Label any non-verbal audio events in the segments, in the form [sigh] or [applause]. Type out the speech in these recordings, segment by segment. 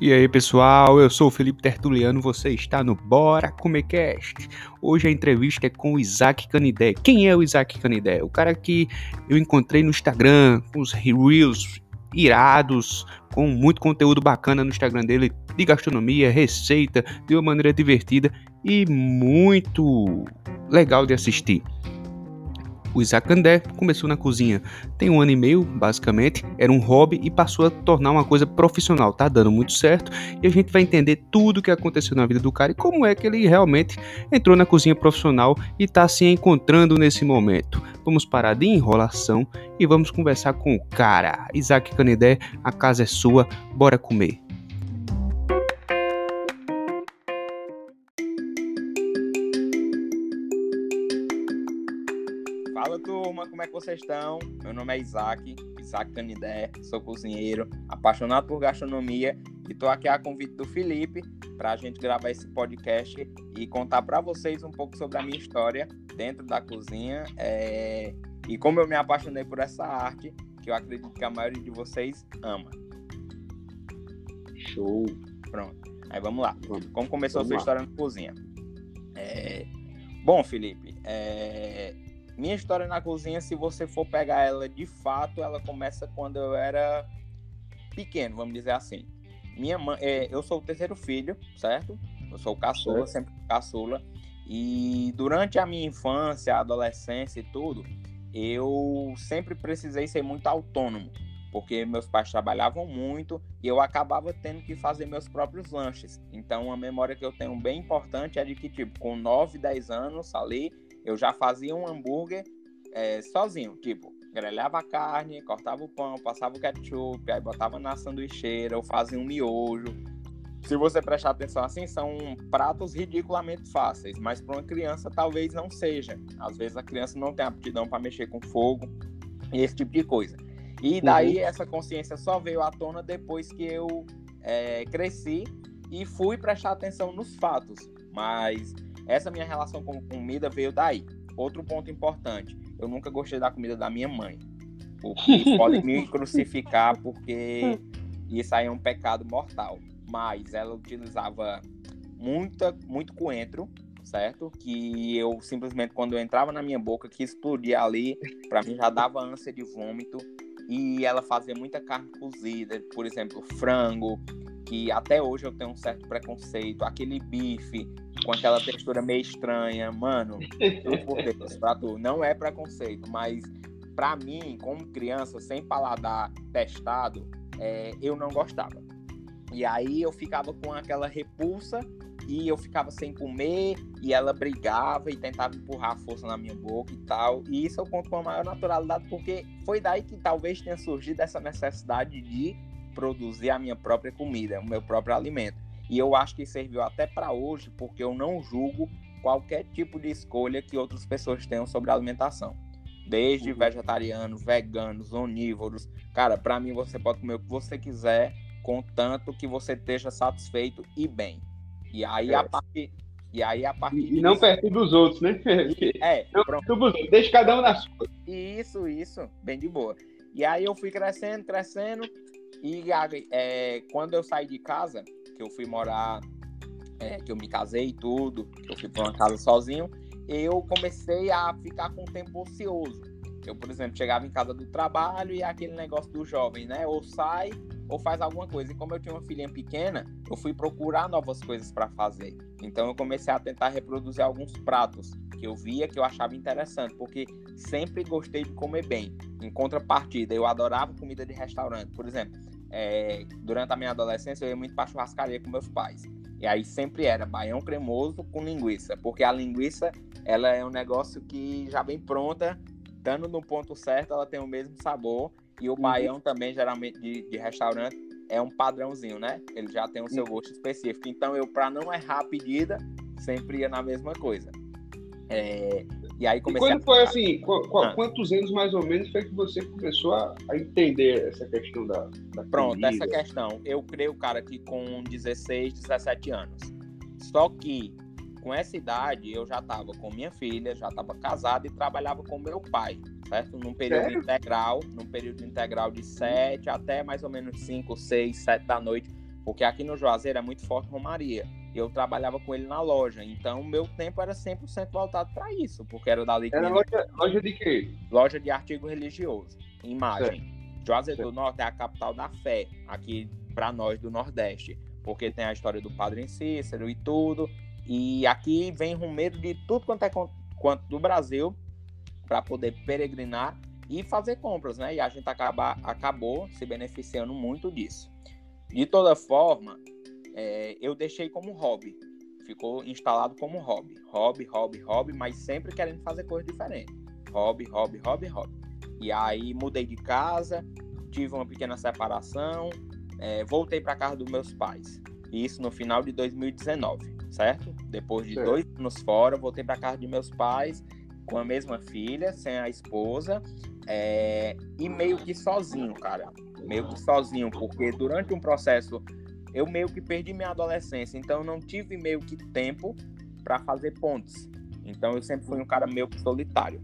E aí pessoal, eu sou o Felipe Tertuliano, você está no Bora Comer Cast. Hoje a entrevista é com o Isaac Canidé. Quem é o Isaac Canidé? O cara que eu encontrei no Instagram, com os reels irados, com muito conteúdo bacana no Instagram dele, de gastronomia, receita, de uma maneira divertida e muito legal de assistir. O Isaac André começou na cozinha tem um ano e meio, basicamente, era um hobby e passou a tornar uma coisa profissional. Tá dando muito certo e a gente vai entender tudo o que aconteceu na vida do cara e como é que ele realmente entrou na cozinha profissional e tá se encontrando nesse momento. Vamos parar de enrolação e vamos conversar com o cara. Isaac Canedé, a casa é sua, bora comer. Como é que vocês estão? Meu nome é Isaac, Isaac Canidé, sou cozinheiro, apaixonado por gastronomia e estou aqui a convite do Felipe para a gente gravar esse podcast e contar para vocês um pouco sobre a minha história dentro da cozinha é... e como eu me apaixonei por essa arte que eu acredito que a maioria de vocês ama. Show! Pronto, aí vamos lá. Como começou vamos a sua lá. história na cozinha? É... Bom, Felipe, é... Minha história na cozinha, se você for pegar ela de fato, ela começa quando eu era pequeno, vamos dizer assim. Minha mãe, é, eu sou o terceiro filho, certo? Eu sou o caçula, sempre caçula. E durante a minha infância, adolescência e tudo, eu sempre precisei ser muito autônomo, porque meus pais trabalhavam muito e eu acabava tendo que fazer meus próprios lanches. Então, uma memória que eu tenho bem importante é de que, tipo, com 9, 10 anos ali, eu já fazia um hambúrguer é, sozinho, tipo, grelhava a carne, cortava o pão, passava o ketchup, aí botava na sanduicheira, eu fazia um miojo. Se você prestar atenção assim, são pratos ridiculamente fáceis, mas para uma criança talvez não seja. Às vezes a criança não tem aptidão para mexer com fogo e esse tipo de coisa. E daí uhum. essa consciência só veio à tona depois que eu é, cresci e fui prestar atenção nos fatos. Mas essa minha relação com comida veio daí. Outro ponto importante, eu nunca gostei da comida da minha mãe. O que [laughs] pode me crucificar porque isso aí é um pecado mortal. Mas ela utilizava muita, muito coentro, certo? Que eu simplesmente, quando eu entrava na minha boca, que explodia ali, para mim já dava ânsia de vômito. E ela fazia muita carne cozida, por exemplo, frango, que até hoje eu tenho um certo preconceito. Aquele bife com aquela textura meio estranha, mano, Deus, não é preconceito, mas para mim, como criança, sem paladar testado, é, eu não gostava. E aí eu ficava com aquela repulsa e eu ficava sem comer e ela brigava e tentava empurrar a força na minha boca e tal. E isso eu conto com a maior naturalidade porque foi daí que talvez tenha surgido essa necessidade de produzir a minha própria comida, o meu próprio alimento. E eu acho que serviu até para hoje, porque eu não julgo qualquer tipo de escolha que outras pessoas tenham sobre a alimentação. Desde uhum. vegetarianos, veganos, onívoros. Cara, para mim você pode comer o que você quiser, contanto que você esteja satisfeito e bem. E aí é. a parte e aí a parte E, não perto dos outros, né? É, [laughs] não pronto. Deixa cada um na sua. Isso, isso, bem de boa. E aí eu fui crescendo, crescendo, e é, quando eu saí de casa, que eu fui morar, é, que eu me casei e tudo, que eu fui para uma casa sozinho, eu comecei a ficar com o tempo ocioso. Eu, por exemplo, chegava em casa do trabalho e aquele negócio do jovem, né? Ou sai ou faz alguma coisa. E como eu tinha uma filhinha pequena, eu fui procurar novas coisas para fazer. Então eu comecei a tentar reproduzir alguns pratos que eu via que eu achava interessante, porque sempre gostei de comer bem. Em contrapartida, eu adorava comida de restaurante. Por exemplo, é, durante a minha adolescência, eu ia muito para churrascaria com meus pais. E aí sempre era baião cremoso com linguiça, porque a linguiça ela é um negócio que já vem pronta, estando no ponto certo, ela tem o mesmo sabor. E o uhum. baião também, geralmente de, de restaurante, é um padrãozinho, né? Ele já tem o seu uhum. gosto específico. Então eu, para não errar a pedida, sempre ia na mesma coisa. É, e aí comecei e quando a... foi assim, ah. quantos anos mais ou menos foi que você começou a, a entender essa questão da, da Pronto, comida? essa questão. Eu creio, cara, que com 16, 17 anos. Só que com essa idade eu já estava com minha filha, já estava casado e trabalhava com meu pai, certo? Num período Sério? integral, num período integral de 7 até mais ou menos 5, 6, 7 da noite, Porque aqui no Juazeiro é muito forte Romaria. Eu trabalhava com ele na loja. Então, o meu tempo era 100% voltado para isso. Porque era dali Era loja, loja de quê? Loja de artigo religioso. Imagem. Certo. Juazeiro certo. do Norte é a capital da fé. Aqui para nós do Nordeste. Porque tem a história do Padre Cícero e tudo. E aqui vem rumeiro de tudo quanto é quanto do Brasil para poder peregrinar e fazer compras, né? E a gente acaba, acabou se beneficiando muito disso. De toda forma, é, eu deixei como hobby. Ficou instalado como hobby. Hobby, hobby, hobby, mas sempre querendo fazer coisa diferente. Hobby, hobby, hobby, hobby. E aí mudei de casa, tive uma pequena separação, é, voltei para casa dos meus pais. Isso no final de 2019, certo? Depois de certo. dois anos fora, voltei para casa de meus pais com a mesma filha, sem a esposa, é, e meio que sozinho, cara. Meio que sozinho, porque durante um processo eu meio que perdi minha adolescência, então eu não tive meio que tempo para fazer pontes. Então eu sempre fui um cara meio que solitário.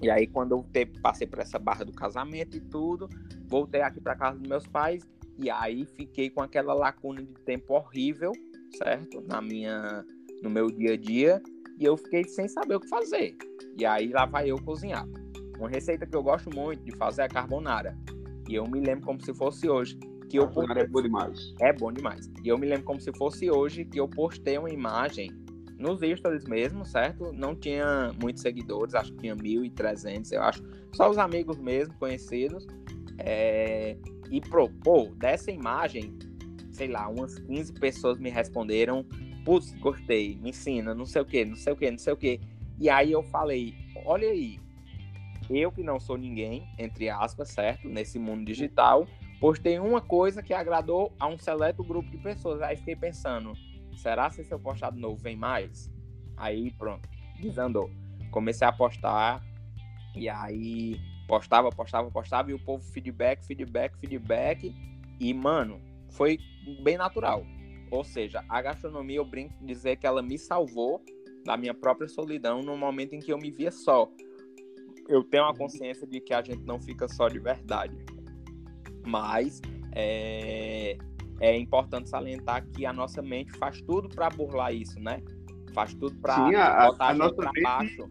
E aí quando eu te, passei por essa barra do casamento e tudo, voltei aqui para casa dos meus pais e aí fiquei com aquela lacuna de tempo horrível, certo? Na minha no meu dia a dia, e eu fiquei sem saber o que fazer. E aí lá vai eu cozinhar. Uma receita que eu gosto muito de fazer é a carbonara. E eu me lembro como se fosse hoje. Que eu postei... é bom demais. É bom demais. E eu me lembro como se fosse hoje que eu postei uma imagem nos stories mesmo, certo? Não tinha muitos seguidores, acho que tinha 1.300, eu acho. Só os amigos mesmo, conhecidos. É... E, pro, pô, dessa imagem, sei lá, umas 15 pessoas me responderam. Putz, gostei, me ensina, não sei o que, não sei o que, não sei o que. E aí eu falei, olha aí, eu que não sou ninguém, entre aspas, certo, nesse mundo digital, postei uma coisa que agradou a um seleto grupo de pessoas. Aí fiquei pensando, será se eu postar de novo vem mais? Aí pronto, desandou. Comecei a postar e aí postava, postava, postava e o povo feedback, feedback, feedback e mano, foi bem natural. Ou seja, a gastronomia eu brinco de dizer que ela me salvou da minha própria solidão no momento em que eu me via só. Eu tenho a consciência de que a gente não fica só de verdade. Mas é, é importante salientar que a nossa mente faz tudo para burlar isso, né? Faz tudo para botar a, a, a gente para baixo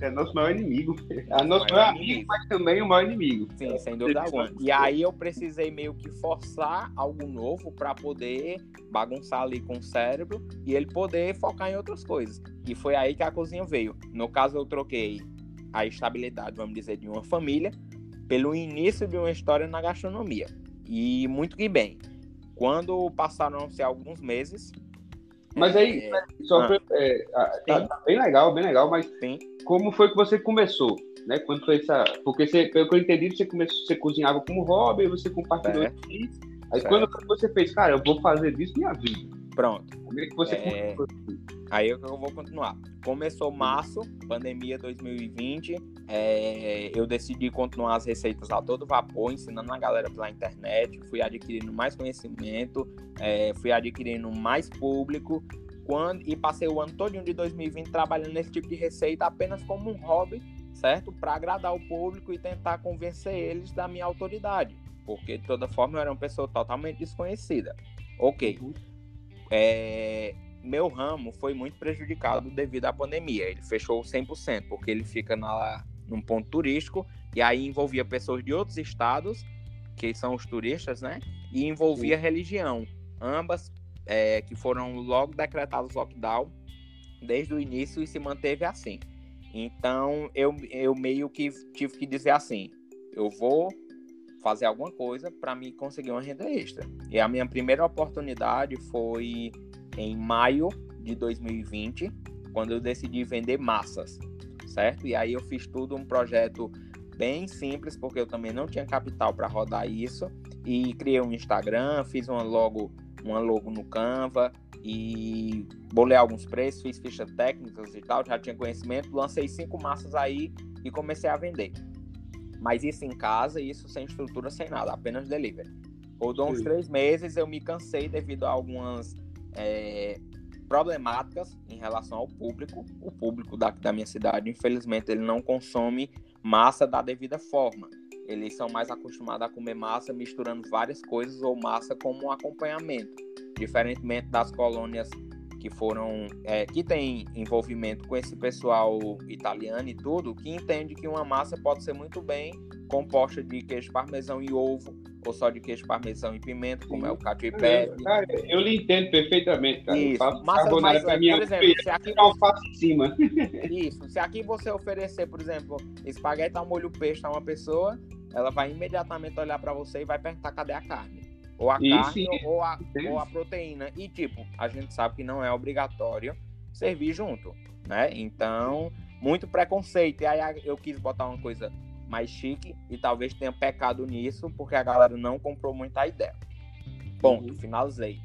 é nosso maior inimigo. [laughs] É nosso maior amigo, inimigo. mas também o maior inimigo. Sim, sem dúvida alguma. E aí eu precisei meio que forçar algo novo para poder bagunçar ali com o cérebro e ele poder focar em outras coisas. E foi aí que a cozinha veio. No caso, eu troquei a estabilidade, vamos dizer, de uma família pelo início de uma história na gastronomia. E muito que bem. Quando passaram-se alguns meses, mas aí, é... só ah. é, tá, tá, bem legal, bem legal, mas Sim. como foi que você começou? Né? Quando foi essa. Porque você, pelo que eu entendi, você começou, você cozinhava como hobby, você compartilhou é. isso. Aí certo. quando você fez, cara, eu vou fazer disso minha vida. Pronto. Como é que você é... Aí eu vou continuar. Começou março, pandemia 2020. É, eu decidi continuar as receitas a todo vapor, ensinando a galera pela internet. Fui adquirindo mais conhecimento, é, fui adquirindo mais público. Quando, e passei o ano todo de 2020 trabalhando nesse tipo de receita apenas como um hobby, certo? Para agradar o público e tentar convencer eles da minha autoridade. Porque de toda forma eu era uma pessoa totalmente desconhecida. Ok. Uhum. É, meu ramo foi muito prejudicado devido à pandemia. Ele fechou 100%, porque ele fica na, num ponto turístico, e aí envolvia pessoas de outros estados, que são os turistas, né? E envolvia Sim. religião. Ambas é, que foram logo decretados lockdown desde o início e se manteve assim. Então eu, eu meio que tive que dizer assim: eu vou fazer alguma coisa para me conseguir uma renda extra. E a minha primeira oportunidade foi em maio de 2020, quando eu decidi vender massas, certo? E aí eu fiz tudo um projeto bem simples, porque eu também não tinha capital para rodar isso, e criei um Instagram, fiz uma logo, uma logo no Canva e bolei alguns preços, fiz fichas técnicas e tal, já tinha conhecimento, lancei cinco massas aí e comecei a vender. Mas isso em casa, isso sem estrutura, sem nada, apenas delivery. Por uns três meses eu me cansei devido a algumas é, problemáticas em relação ao público. O público da, da minha cidade, infelizmente, ele não consome massa da devida forma. eles são mais acostumados a comer massa misturando várias coisas ou massa como um acompanhamento, diferentemente das colônias que foram é, que tem envolvimento com esse pessoal italiano e tudo, que entende que uma massa pode ser muito bem composta de queijo parmesão e ovo, ou só de queijo parmesão e pimenta, como é o e pepe. Eu lhe entendo perfeitamente, cara. Isso. Massa mais, por exemplo, se aqui você... em cima. [laughs] Isso. Se aqui você oferecer, por exemplo, espaguete ao molho peixe a uma pessoa, ela vai imediatamente olhar para você e vai perguntar cadê a carne. Ou a carne ou a, ou a proteína. E, tipo, a gente sabe que não é obrigatório servir junto, né? Então, muito preconceito. E aí eu quis botar uma coisa mais chique e talvez tenha pecado nisso, porque a galera não comprou muita ideia. Bom, uhum. finalizei.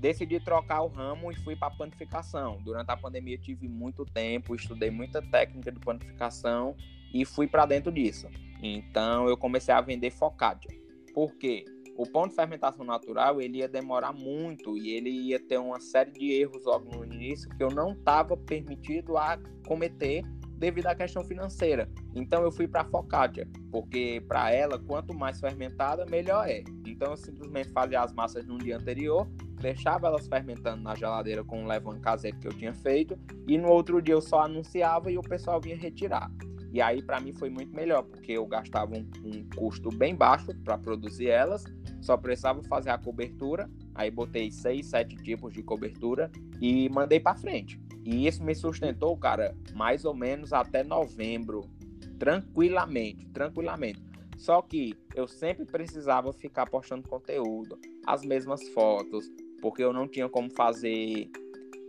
Decidi trocar o ramo e fui para panificação. Durante a pandemia tive muito tempo, estudei muita técnica de panificação e fui para dentro disso. Então eu comecei a vender focaccia. Por quê? o pão de fermentação natural ele ia demorar muito e ele ia ter uma série de erros logo no início que eu não estava permitido a cometer devido à questão financeira. Então eu fui para a focaccia, porque para ela quanto mais fermentada melhor é. Então eu simplesmente fazia as massas no dia anterior, deixava elas fermentando na geladeira com um levante caseiro que eu tinha feito e no outro dia eu só anunciava e o pessoal vinha retirar. E aí, para mim, foi muito melhor, porque eu gastava um, um custo bem baixo para produzir elas, só precisava fazer a cobertura. Aí, botei seis, sete tipos de cobertura e mandei para frente. E isso me sustentou, cara, mais ou menos até novembro, tranquilamente, tranquilamente. Só que eu sempre precisava ficar postando conteúdo, as mesmas fotos, porque eu não tinha como fazer.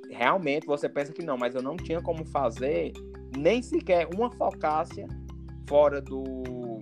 Realmente você pensa que não, mas eu não tinha como fazer nem sequer uma focácia fora do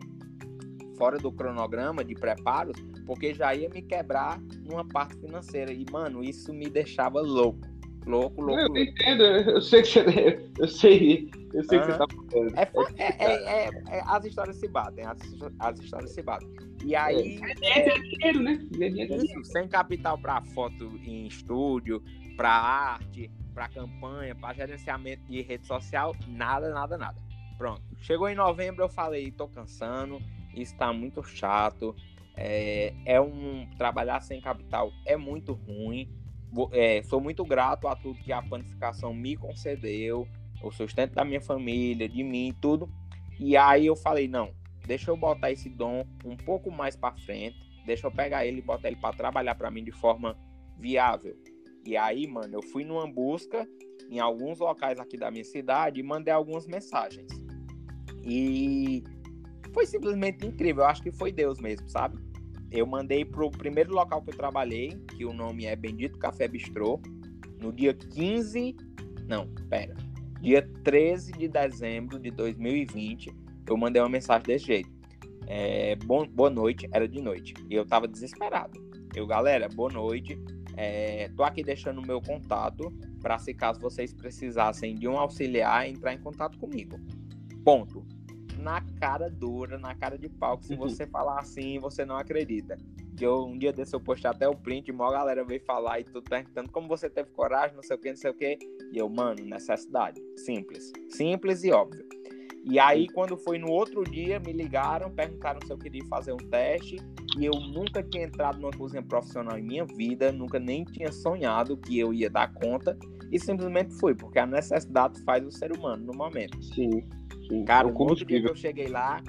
fora do cronograma de preparos, porque já ia me quebrar numa parte financeira. E, mano, isso me deixava louco. Louco, louco. Eu entendo, eu sei que você. Eu sei, eu sei uhum. que você tá falando. É, é, é, é, as histórias se batem, as, as histórias se batem. E aí. É, dinheiro, né? Isso, sem capital para foto em estúdio, para arte, para campanha, para gerenciamento de rede social, nada, nada, nada. Pronto. Chegou em novembro, eu falei, tô cansando, isso tá muito chato. É, é um trabalhar sem capital é muito ruim. É, sou muito grato a tudo que a panificação me concedeu, o sustento da minha família, de mim, tudo. E aí eu falei, não, deixa eu botar esse dom um pouco mais para frente, deixa eu pegar ele e botar ele para trabalhar para mim de forma viável. E aí, mano, eu fui numa busca em alguns locais aqui da minha cidade e mandei algumas mensagens. E foi simplesmente incrível. Eu acho que foi Deus mesmo, sabe? Eu mandei pro primeiro local que eu trabalhei, que o nome é Bendito Café Bistrô, no dia 15. Não, pera. Dia 13 de dezembro de 2020, eu mandei uma mensagem desse jeito. É, bom, boa noite, era de noite. E eu tava desesperado. Eu, galera, boa noite. É, tô aqui deixando o meu contato para se caso vocês precisassem de um auxiliar, entrar em contato comigo. Ponto. Na cara dura, na cara de pau, que se uhum. você falar assim, você não acredita. Que eu, um dia desse eu postei até o print, e uma galera veio falar e tudo perguntando como você teve coragem, não sei o que, não sei o que. E eu, mano, necessidade. Simples. Simples e óbvio. E aí, quando foi no outro dia, me ligaram, perguntaram se eu queria fazer um teste. E eu nunca tinha entrado numa cozinha profissional em minha vida, nunca nem tinha sonhado que eu ia dar conta. E simplesmente fui, porque a necessidade faz o ser humano no momento. Sim. Sim. Cara, no outro dia que eu cheguei lá,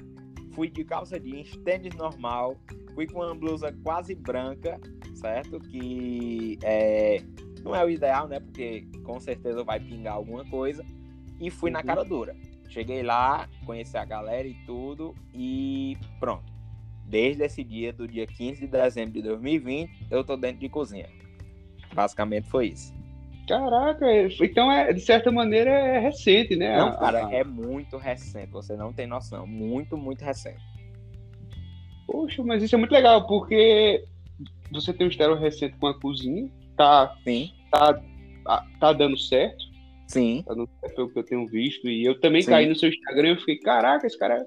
fui de calça jeans, tênis normal, fui com uma blusa quase branca, certo? Que é, não é o ideal, né? Porque com certeza vai pingar alguma coisa. E fui uhum. na cara dura. Cheguei lá, conheci a galera e tudo, e pronto. Desde esse dia, do dia 15 de dezembro de 2020, eu tô dentro de cozinha. Basicamente foi isso. Caraca, então é, de certa maneira é recente, né? Não, cara, é muito recente, você não tem noção. Muito, muito recente. Poxa, mas isso é muito legal, porque você tem um estéreo recente com a cozinha, tá, Sim. tá, tá dando certo. Sim. Pelo que eu tenho visto. E eu também Sim. caí no seu Instagram e fiquei, caraca, esse cara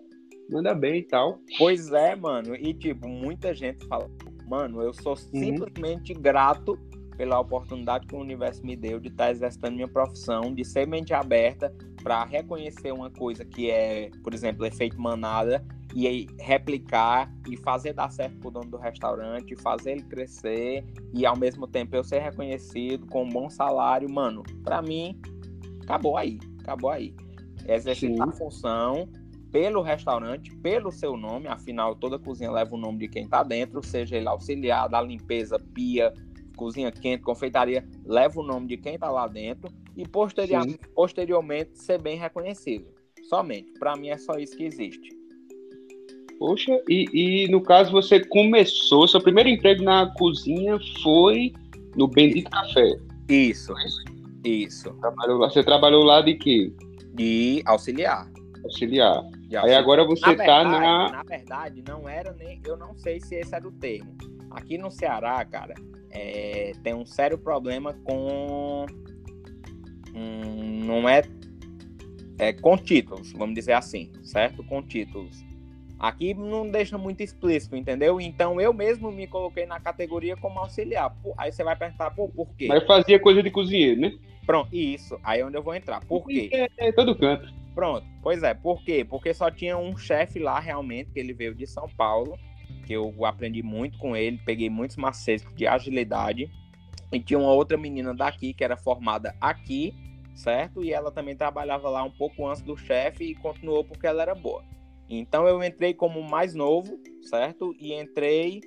manda bem e tal. Pois é, mano. E tipo, muita gente fala, mano, eu sou uhum. simplesmente uhum. grato pela oportunidade que o universo me deu de estar tá exercitando minha profissão, de ser mente aberta para reconhecer uma coisa que é, por exemplo, efeito manada e replicar e fazer dar certo pro dono do restaurante, fazer ele crescer e ao mesmo tempo eu ser reconhecido com um bom salário, mano, para mim acabou aí, acabou aí. Exercitar a função pelo restaurante, pelo seu nome, afinal toda cozinha leva o nome de quem tá dentro, seja ele auxiliar da limpeza, pia, cozinha quente, confeitaria, leva o nome de quem tá lá dentro e posteriormente, posteriormente ser bem reconhecido. Somente, para mim é só isso que existe. Poxa, e, e no caso você começou, seu primeiro emprego na cozinha foi no Bendito Café. Isso, isso. Trabalhou, você trabalhou lá de quê? De auxiliar. Auxiliar. De auxiliar. Aí agora você na tá na. Na verdade, não era nem. Eu não sei se esse era o termo. Aqui no Ceará, cara, é, tem um sério problema com. Hum, não é, é. Com títulos, vamos dizer assim, certo? Com títulos. Aqui não deixa muito explícito, entendeu? Então eu mesmo me coloquei na categoria como auxiliar. Aí você vai perguntar, pô, por quê? Mas fazia coisa de cozinheiro, né? Pronto, isso. Aí é onde eu vou entrar. Por quê? É, é todo canto. Pronto, pois é. Por quê? Porque só tinha um chefe lá realmente, que ele veio de São Paulo, que eu aprendi muito com ele, peguei muitos macetes de agilidade. E tinha uma outra menina daqui que era formada aqui, certo? E ela também trabalhava lá um pouco antes do chefe e continuou porque ela era boa. Então eu entrei como mais novo, certo? E entrei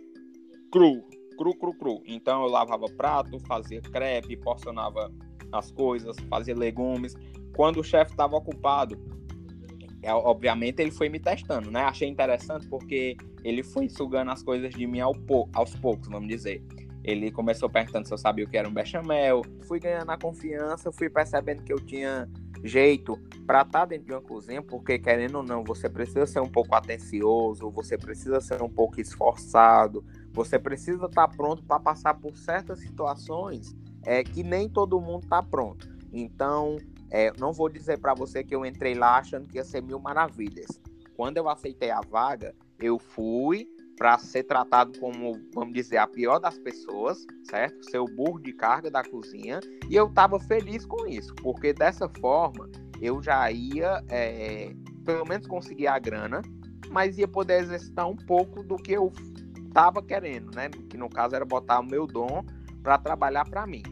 cru, cru, cru, cru. Então eu lavava prato, fazia crepe, porcionava as coisas, fazia legumes. Quando o chefe estava ocupado, obviamente ele foi me testando, né? Achei interessante porque ele foi sugando as coisas de mim ao pou, aos poucos, vamos dizer. Ele começou perguntando se eu sabia o que era um bechamel. Fui ganhando a confiança, fui percebendo que eu tinha jeito para estar tá dentro de uma cozinha, porque querendo ou não, você precisa ser um pouco atencioso, você precisa ser um pouco esforçado, você precisa estar tá pronto para passar por certas situações é, que nem todo mundo está pronto. Então, é, não vou dizer para você que eu entrei lá achando que ia ser mil maravilhas. Quando eu aceitei a vaga, eu fui para ser tratado como, vamos dizer, a pior das pessoas, certo? Ser o burro de carga da cozinha. E eu estava feliz com isso, porque dessa forma eu já ia, é, pelo menos, conseguir a grana, mas ia poder exercitar um pouco do que eu estava querendo, né? Que no caso era botar o meu dom para trabalhar para mim.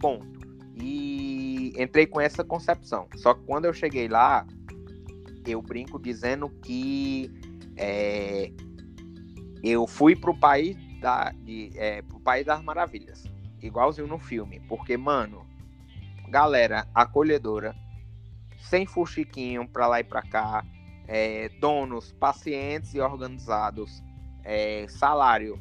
Ponto. E entrei com essa concepção. Só que quando eu cheguei lá, eu brinco dizendo que é, eu fui pro país da, de, é, pro país das maravilhas, igualzinho no filme, porque mano, galera acolhedora, sem fuxiquinho pra lá e pra cá, é, donos pacientes e organizados, é, salário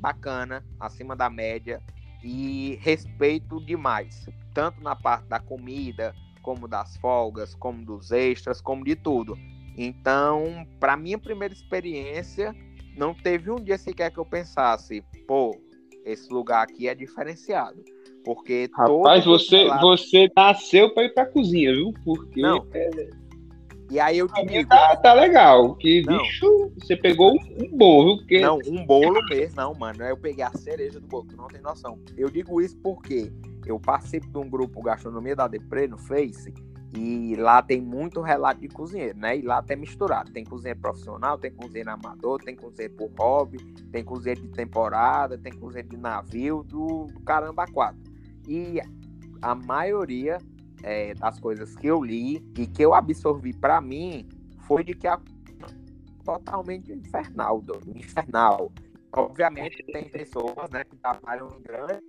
bacana, acima da média e respeito demais, tanto na parte da comida, como das folgas, como dos extras, como de tudo. Então, para minha primeira experiência, não teve um dia sequer que eu pensasse, pô, esse lugar aqui é diferenciado. Porque Rapaz, você, você nasceu para ir pra cozinha, viu? Porque. Não. É... E aí eu te digo. Tá, tá legal. Que não. bicho, você pegou um, bolo? Porque... Não, um bolo mesmo, não, mano. Eu peguei a cereja do bolo, não tem noção. Eu digo isso porque eu participo de um grupo Gastronomia da Depre no Face e lá tem muito relato de cozinheiro, né? E lá tem misturado. Tem cozinheiro profissional, tem cozinheiro amador, tem cozinheiro por hobby, tem cozinheiro de temporada, tem cozinheiro de navio, do, do caramba quatro. E a maioria é, das coisas que eu li e que eu absorvi para mim foi de que a totalmente infernal, do, infernal. Obviamente tem pessoas né, que trabalham em grande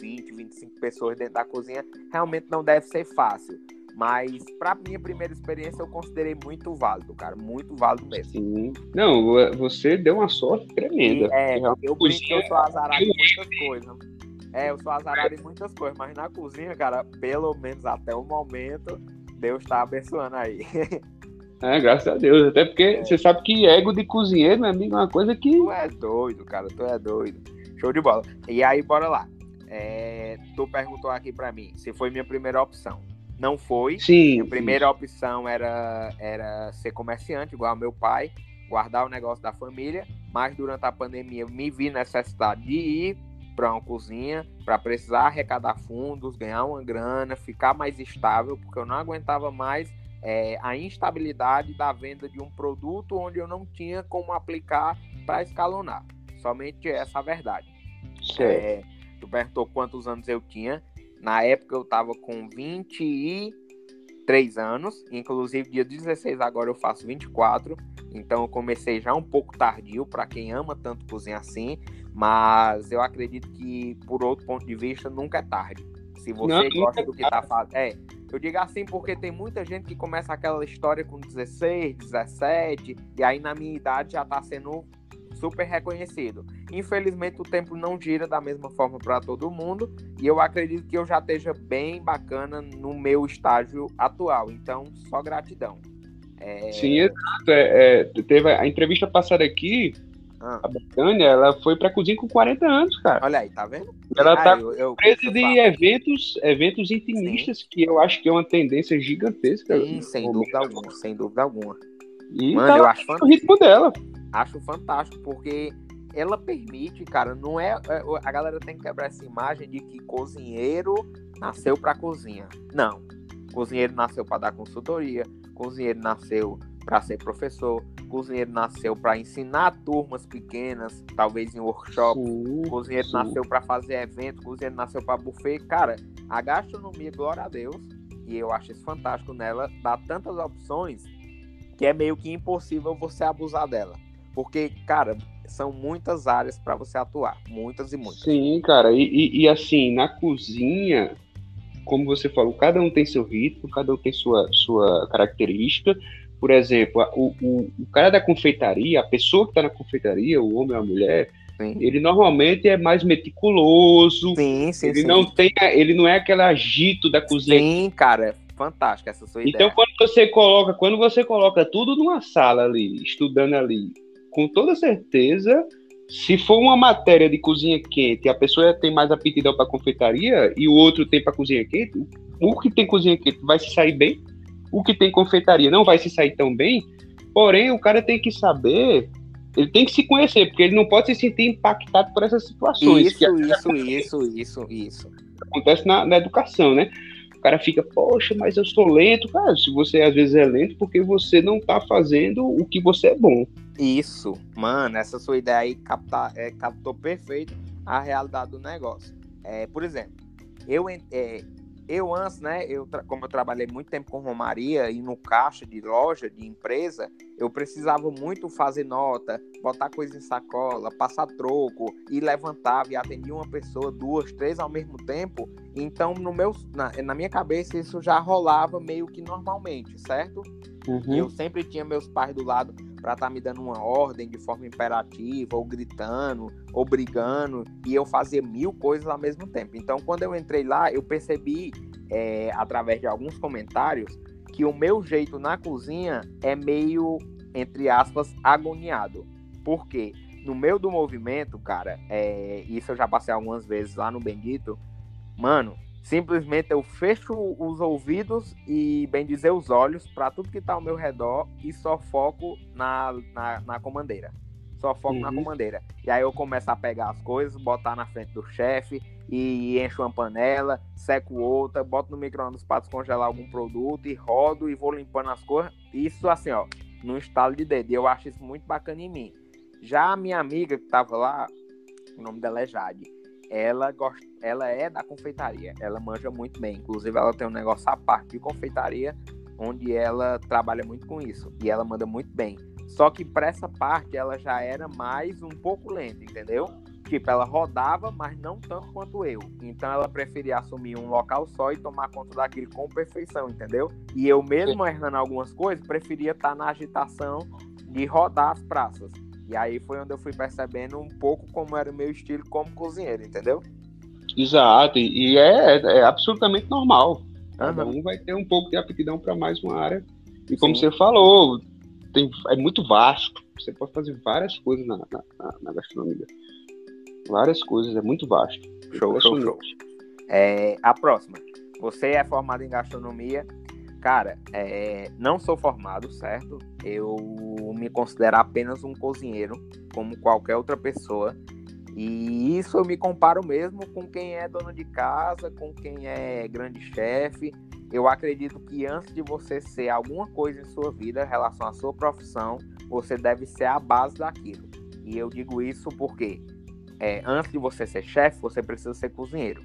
20, 25 pessoas dentro da cozinha, realmente não deve ser fácil. Mas para minha primeira experiência eu considerei muito válido, cara, muito válido mesmo. Sim. Não, você deu uma sorte tremenda. E, é, eu que eu sou azarado em muitas coisas. É, eu sou azarado em muitas coisas, mas na cozinha, cara, pelo menos até o momento, Deus está abençoando aí. [laughs] É, graças a Deus. Até porque é. você sabe que ego de cozinheiro, meu amigo, é uma coisa que. Tu é doido, cara, tu é doido. Show de bola. E aí, bora lá. É, tu perguntou aqui para mim se foi minha primeira opção. Não foi. Sim. A primeira opção era, era ser comerciante, igual meu pai, guardar o negócio da família. Mas durante a pandemia me vi necessidade de ir para uma cozinha para precisar arrecadar fundos, ganhar uma grana, ficar mais estável, porque eu não aguentava mais é, a instabilidade da venda de um produto onde eu não tinha como aplicar para escalonar. Somente essa a verdade. É, tu perguntou quantos anos eu tinha. Na época eu estava com 23 anos, inclusive dia 16 agora eu faço 24. Então eu comecei já um pouco tardio para quem ama tanto cozinhar assim, mas eu acredito que por outro ponto de vista nunca é tarde. Se você não, gosta do que tá fazendo, é, eu digo assim porque tem muita gente que começa aquela história com 16, 17 e aí na minha idade já tá sendo super reconhecido. Infelizmente, o tempo não gira da mesma forma para todo mundo e eu acredito que eu já esteja bem bacana no meu estágio atual. Então, só gratidão. É... Sim, exato. É, é, teve a entrevista passada aqui. Ah. A Betânia, ela foi pra cozinha com 40 anos, cara. Olha aí, tá vendo? Ela ah, tá eu, eu, presa de eventos, eventos intimistas, Sim. que eu acho que é uma tendência gigantesca. Sim, sem dúvida alguma, sem dúvida alguma. E Mano, tá eu acho o ritmo dela acho fantástico, porque ela permite, cara, não é, é. A galera tem que quebrar essa imagem de que cozinheiro nasceu para cozinha. Não. Cozinheiro nasceu para dar consultoria, cozinheiro nasceu para ser professor, cozinheiro nasceu para ensinar turmas pequenas, talvez em workshop, sim, cozinheiro sim. nasceu para fazer evento, cozinheiro nasceu para buffet. Cara, a gastronomia, glória a Deus, e eu acho isso fantástico nela, dá tantas opções que é meio que impossível você abusar dela. Porque, cara, são muitas áreas para você atuar, muitas e muitas. Sim, cara, e, e, e, assim, na cozinha, como você falou, cada um tem seu ritmo, cada um tem sua, sua característica. Por exemplo, o, o, o cara da confeitaria, a pessoa que está na confeitaria, o homem ou a mulher, Sim. ele normalmente é mais meticuloso. Sim, sim, ele sim. não tem, ele não é aquele agito da cozinha. Sim, cara, fantástica essa sua então, ideia. Então quando você coloca, quando você coloca tudo numa sala ali, estudando ali, com toda certeza, se for uma matéria de cozinha quente, a pessoa tem mais aptidão para confeitaria e o outro tem para cozinha quente, o que tem cozinha quente vai se sair bem, o que tem confeitaria não vai se sair tão bem. Porém, o cara tem que saber, ele tem que se conhecer, porque ele não pode se sentir impactado por essas situações. Isso, isso, isso, isso, isso. Acontece na, na educação, né? cara fica, poxa, mas eu sou lento. Cara, se você às vezes é lento, porque você não tá fazendo o que você é bom. Isso, mano, essa sua ideia aí capta, é, captou perfeito a realidade do negócio. É, por exemplo, eu, é, eu antes, né, eu, como eu trabalhei muito tempo com Romaria e no caixa de loja, de empresa, eu precisava muito fazer nota, botar coisa em sacola, passar troco, e levantava e atendia uma pessoa, duas, três ao mesmo tempo. Então, no meu, na, na minha cabeça, isso já rolava meio que normalmente, certo? Uhum. Eu sempre tinha meus pais do lado para estar tá me dando uma ordem de forma imperativa, ou gritando, ou brigando, e eu fazia mil coisas ao mesmo tempo. Então, quando eu entrei lá, eu percebi, é, através de alguns comentários, que o meu jeito na cozinha é meio, entre aspas, agoniado. Por quê? No meio do movimento, cara, é, isso eu já passei algumas vezes lá no Bendito, mano, Simplesmente eu fecho os ouvidos e, bem dizer, os olhos para tudo que está ao meu redor e só foco na, na, na comandeira. Só foco uhum. na comandeira. E aí eu começo a pegar as coisas, botar na frente do chefe e encho uma panela, seco outra, boto no micro-ondas para descongelar algum produto e rodo e vou limpando as coisas. Isso assim, ó, no estalo de dedo. E eu acho isso muito bacana em mim. Já a minha amiga que estava lá, o nome dela é Jade ela gosta, ela é da confeitaria, ela manja muito bem. Inclusive, ela tem um negócio à parte de confeitaria, onde ela trabalha muito com isso e ela manda muito bem. Só que para essa parte ela já era mais um pouco lenta, entendeu? Tipo, ela rodava, mas não tanto quanto eu. Então ela preferia assumir um local só e tomar conta daquilo com perfeição, entendeu? E eu mesmo errando algumas coisas, preferia estar na agitação de rodar as praças. E aí foi onde eu fui percebendo um pouco como era o meu estilo como cozinheiro, entendeu? Exato, e é, é absolutamente normal. Cada um vai ter um pouco de aptidão para mais uma área. E como Sim. você falou, tem, é muito vasto. Você pode fazer várias coisas na, na, na gastronomia. Várias coisas, é muito vasto. Show, show, show. É, a próxima. Você é formado em gastronomia Cara, é, não sou formado, certo? Eu me considero apenas um cozinheiro, como qualquer outra pessoa. E isso eu me comparo mesmo com quem é dono de casa, com quem é grande chefe. eu acredito que antes de você ser alguma coisa em sua vida, em relação à sua profissão, você deve ser a base daquilo. E eu digo isso porque é, antes de você ser chefe, você precisa ser cozinheiro.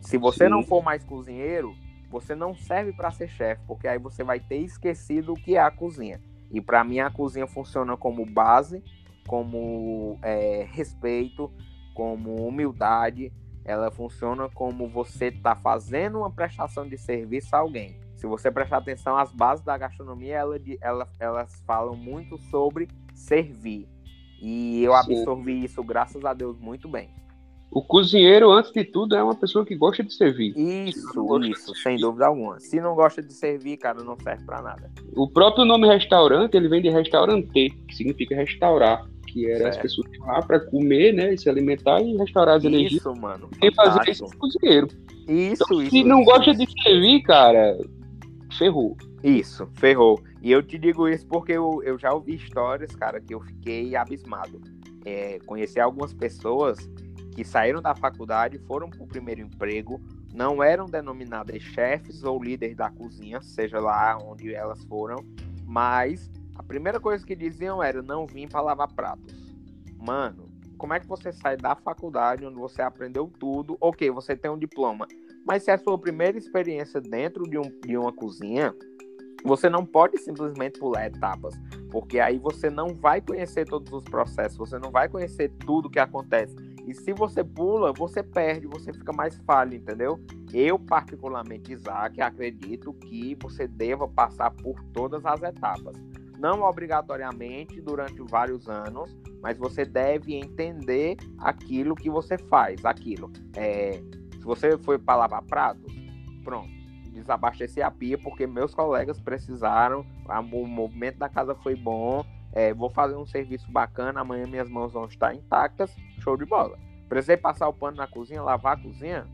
Se você Sim. não for mais cozinheiro, você não serve para ser chefe, porque aí você vai ter esquecido o que é a cozinha. E para mim a cozinha funciona como base, como é, respeito, como humildade. Ela funciona como você está fazendo uma prestação de serviço a alguém. Se você prestar atenção, as bases da gastronomia ela, ela, elas falam muito sobre servir. E eu absorvi Sim. isso, graças a Deus, muito bem. O cozinheiro, antes de tudo, é uma pessoa que gosta de servir. Isso, isso, sem dúvida alguma. Se não gosta de servir, cara, não serve para nada. O próprio nome restaurante, ele vem de restaurante, que significa restaurar. Que era certo. as pessoas lá para comer, né, e se alimentar e restaurar as isso, energias. Isso, mano. E fazer isso com cozinheiro. Isso, então, isso. Se não isso, gosta de servir, cara, ferrou. Isso, ferrou. E eu te digo isso porque eu, eu já ouvi histórias, cara, que eu fiquei abismado. É, conheci algumas pessoas que saíram da faculdade, foram para o primeiro emprego, não eram denominadas chefes ou líderes da cozinha, seja lá onde elas foram, mas a primeira coisa que diziam era não vim para lavar pratos. Mano, como é que você sai da faculdade onde você aprendeu tudo? Ok, você tem um diploma, mas se é a sua primeira experiência dentro de, um, de uma cozinha, você não pode simplesmente pular etapas, porque aí você não vai conhecer todos os processos, você não vai conhecer tudo que acontece. E se você pula, você perde, você fica mais falho, entendeu? Eu, particularmente, Isaac, acredito que você deva passar por todas as etapas. Não obrigatoriamente durante vários anos, mas você deve entender aquilo que você faz, aquilo. É, você foi para lavar pratos, pronto. Desabastecer a pia porque meus colegas precisaram, o movimento da casa foi bom, é, vou fazer um serviço bacana, amanhã minhas mãos vão estar intactas, show de bola. Precisei passar o pano na cozinha, lavar a cozinha,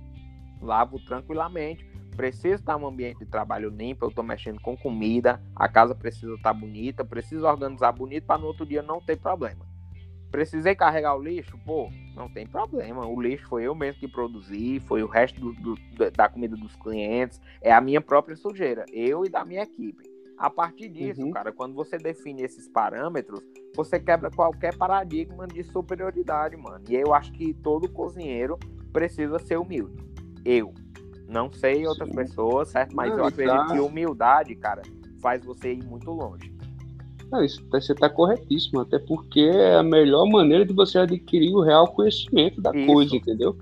lavo tranquilamente. Preciso estar um ambiente de trabalho limpo, eu estou mexendo com comida, a casa precisa estar bonita, preciso organizar bonito para no outro dia não ter problema. Precisei carregar o lixo? Pô, não tem problema. O lixo foi eu mesmo que produzi, foi o resto do, do, da comida dos clientes, é a minha própria sujeira, eu e da minha equipe. A partir disso, uhum. cara, quando você define esses parâmetros, você quebra qualquer paradigma de superioridade, mano. E eu acho que todo cozinheiro precisa ser humilde. Eu. Não sei outras Sim. pessoas, certo? Mas não, eu acredito tá... que humildade, cara, faz você ir muito longe. Não, isso, você está corretíssimo, até porque é a melhor maneira de você adquirir o real conhecimento da isso. coisa, entendeu?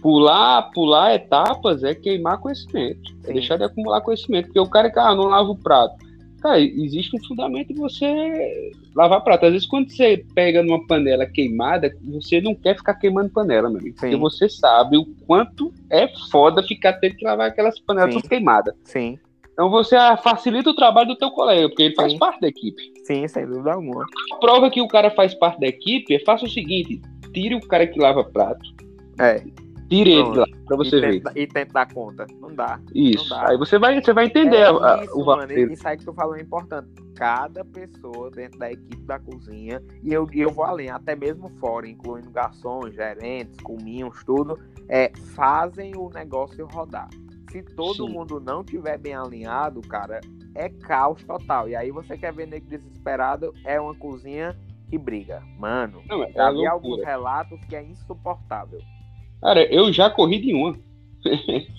Pular, pular etapas é queimar conhecimento, é Sim. deixar de acumular conhecimento, porque o cara que ah, não lava o prato. Cara, existe um fundamento de você lavar prato. Às vezes, quando você pega numa panela queimada, você não quer ficar queimando panela, meu amigo. Sim. Porque você sabe o quanto é foda ficar tendo que lavar aquelas panelas queimadas. Sim. Então você facilita o trabalho do teu colega, porque ele Sim. faz parte da equipe. Sim, sem dúvida alguma. A prova que o cara faz parte da equipe é faça o seguinte: tire o cara que lava prato. É. Tire ele lá, pra você e ver. Tenta, e tenta dar conta. Não dá. Isso. Não dá. Aí você vai, você vai entender é a, isso, o valor. Isso aí que tu falou é importante. Cada pessoa dentro da equipe da cozinha, e eu, eu vou além, até mesmo fora, incluindo garçons, gerentes, cominhos, tudo, é, fazem o negócio rodar. Se todo Sim. mundo não tiver bem alinhado, cara, é caos total. E aí você quer ver nego desesperado, é uma cozinha que briga. Mano, não, é alguns relatos que é insuportável. Cara, eu já corri de uma.